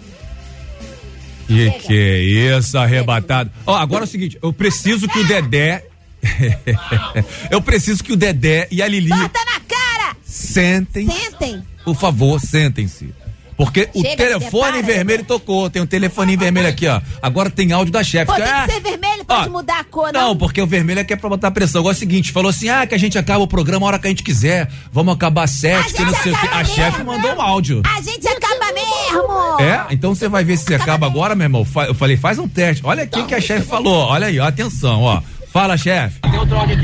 Que que é isso, arrebatado? Ó, agora é o seguinte, eu preciso que o Dedé. eu preciso que o Dedé e a Lili Bota na cara! sentem. Sentem. Por favor, sentem-se. Porque o Chega, telefone Dedé, para, vermelho tocou. Tem um telefoninho vermelho aqui, ó. Agora tem áudio da chefe. Pô, tem Ah, que ser vermelho, pode ó, mudar a cor, Não, porque o vermelho é que é pra botar pressão. Agora é o seguinte, falou assim, ah, que a gente acaba o programa a hora que a gente quiser. Vamos acabar às sete, que não sei o quê. A chefe mandou um áudio. A gente acaba mesmo! É? Então você vai ver se acaba agora, meu irmão. Eu falei, faz um teste. Olha aqui que a chefe falou. Olha aí, ó, atenção, ó. Fala, chefe.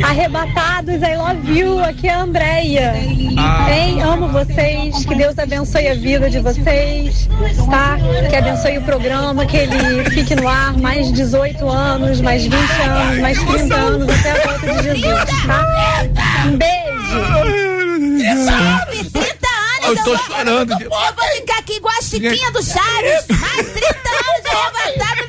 Arrebatados, I love you. Aqui é a Andréia. Ah. Hein? Amo vocês. Que Deus abençoe a vida de vocês, tá? Que abençoe o programa, que ele fique no ar mais 18 anos, mais 20 anos, mais 30 anos, até a volta de Jesus, tá? Um beijo. Sabe, 30 anos. Eu tô chorando de- Eu vou ficar aqui igual a Chiquinha do Chaves. Mais 30 anos de arrebatado,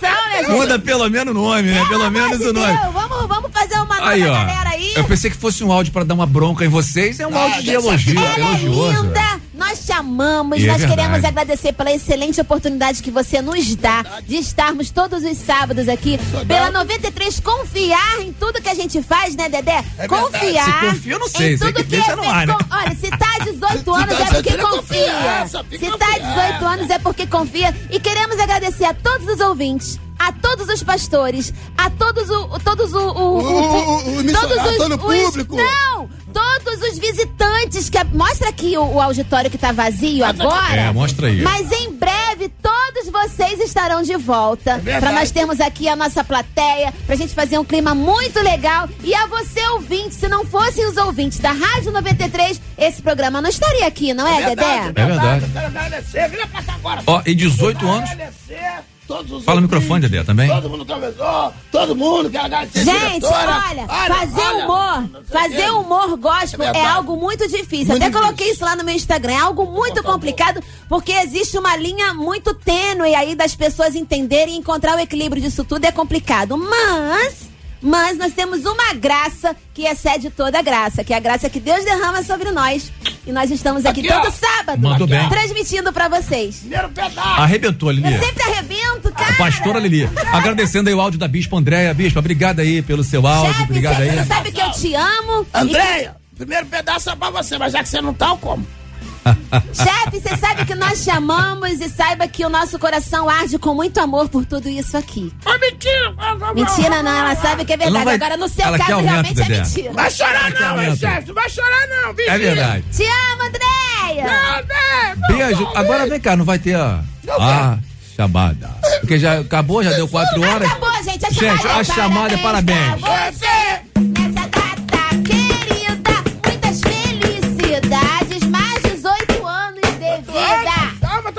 minha gente. Muda pelo menos o nome, né? Pelo menos o nome. Vamos, vamos fazer uma nova Aí, galera aí. Eu pensei que fosse um áudio pra dar uma bronca em vocês. É um áudio de elogio, Ela é elogioso. linda, nós te amamos, E é nós verdade. queremos agradecer pela excelente oportunidade que você nos dá de estarmos todos os sábados aqui pela 93, confiar em tudo que a gente faz, né, Dedé? É confiar. Se confia, eu não sei, em tudo que deixa é no ar, né? Olha, se tá há 18 anos tá é porque confia. Se tá há 18 anos é porque confia. E queremos agradecer a todos os ouvintes. A todos os pastores, a todos o. Todos o. o, O- o- o todo o público. Não! Todos os visitantes que. Mostra aqui o, o auditório que tá vazio agora. É, mostra aí. Mas em breve todos vocês estarão de volta. verdade. Pra nós termos aqui a nossa plateia, pra gente fazer um clima muito legal. E a você, ouvinte, se não fossem os ouvintes da Rádio 93, esse programa não estaria aqui, não é, Dedé? É verdade. Eu quero agradecer, vira pra cá agora. Ó, e 18 anos. Agradecer todos os Fala ouvintes, microfone, Dedé, também. Todo mundo conversou, todo mundo quer a Gente, diretora. olha, fazer olha, humor, o fazer humor gospel É é, algo muito difícil. Muito Até coloquei isso lá no meu Instagram. É algo muito complicado, porque existe uma linha muito tênue aí das pessoas entenderem e encontrar o equilíbrio disso tudo é complicado. Mas. Mas nós temos uma graça que excede toda a graça, que é a graça que Deus derrama sobre nós. E nós estamos aqui, Aqui, ó. todo sábado, Mandou bem. transmitindo pra vocês. Primeiro pedaço. Arrebentou, Lili. Eu sempre arrebento, cara. Pastora Lili. Agradecendo aí o áudio da Bispa Andréia. Bispa, obrigado aí pelo seu áudio. Chefe, Obrigado você, aí. você sabe que eu te amo. e que- Andréia, primeiro pedaço é pra você, mas já que você não tá, eu como. Chefe, você sabe que nós te amamos e saiba que o nosso coração arde com muito amor por tudo isso aqui. Ô, mentira! Mentira não, ela sabe que é verdade. Não vai- Agora no seu ela caso aumento, realmente é mentira. Vai chorar não, hein, chefe? Não vai chorar não, viu? É verdade. Te amo, Andréia! Beijo. Agora vem cá, não vai ter a. Ah, chamada. Porque já acabou, já deu quatro horas. Acabou, gente. A Gente, chamada a chamada é parabéns. pra você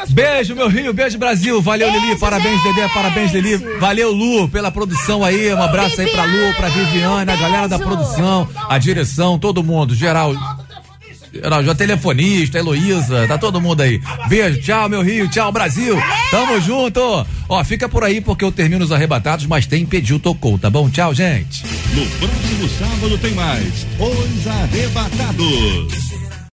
Beijo, meu Rio, beijo, Brasil. Valeu, Lili. Parabéns, Dedé. Parabéns, Lili. Valeu, Lu, pela produção aí. Um abraço aí pra Lu, pra Viviane, a galera da produção, a direção, todo mundo, geral. Geral, já telefonista, Heloísa, tá todo mundo aí. Beijo, tchau, meu Rio, tchau, Brasil. Tamo junto. Ó, fica por aí porque eu termino os arrebatados, mas tem pediu, tocou, tá bom? Tchau, gente. No próximo sábado tem mais Os Arrebatados.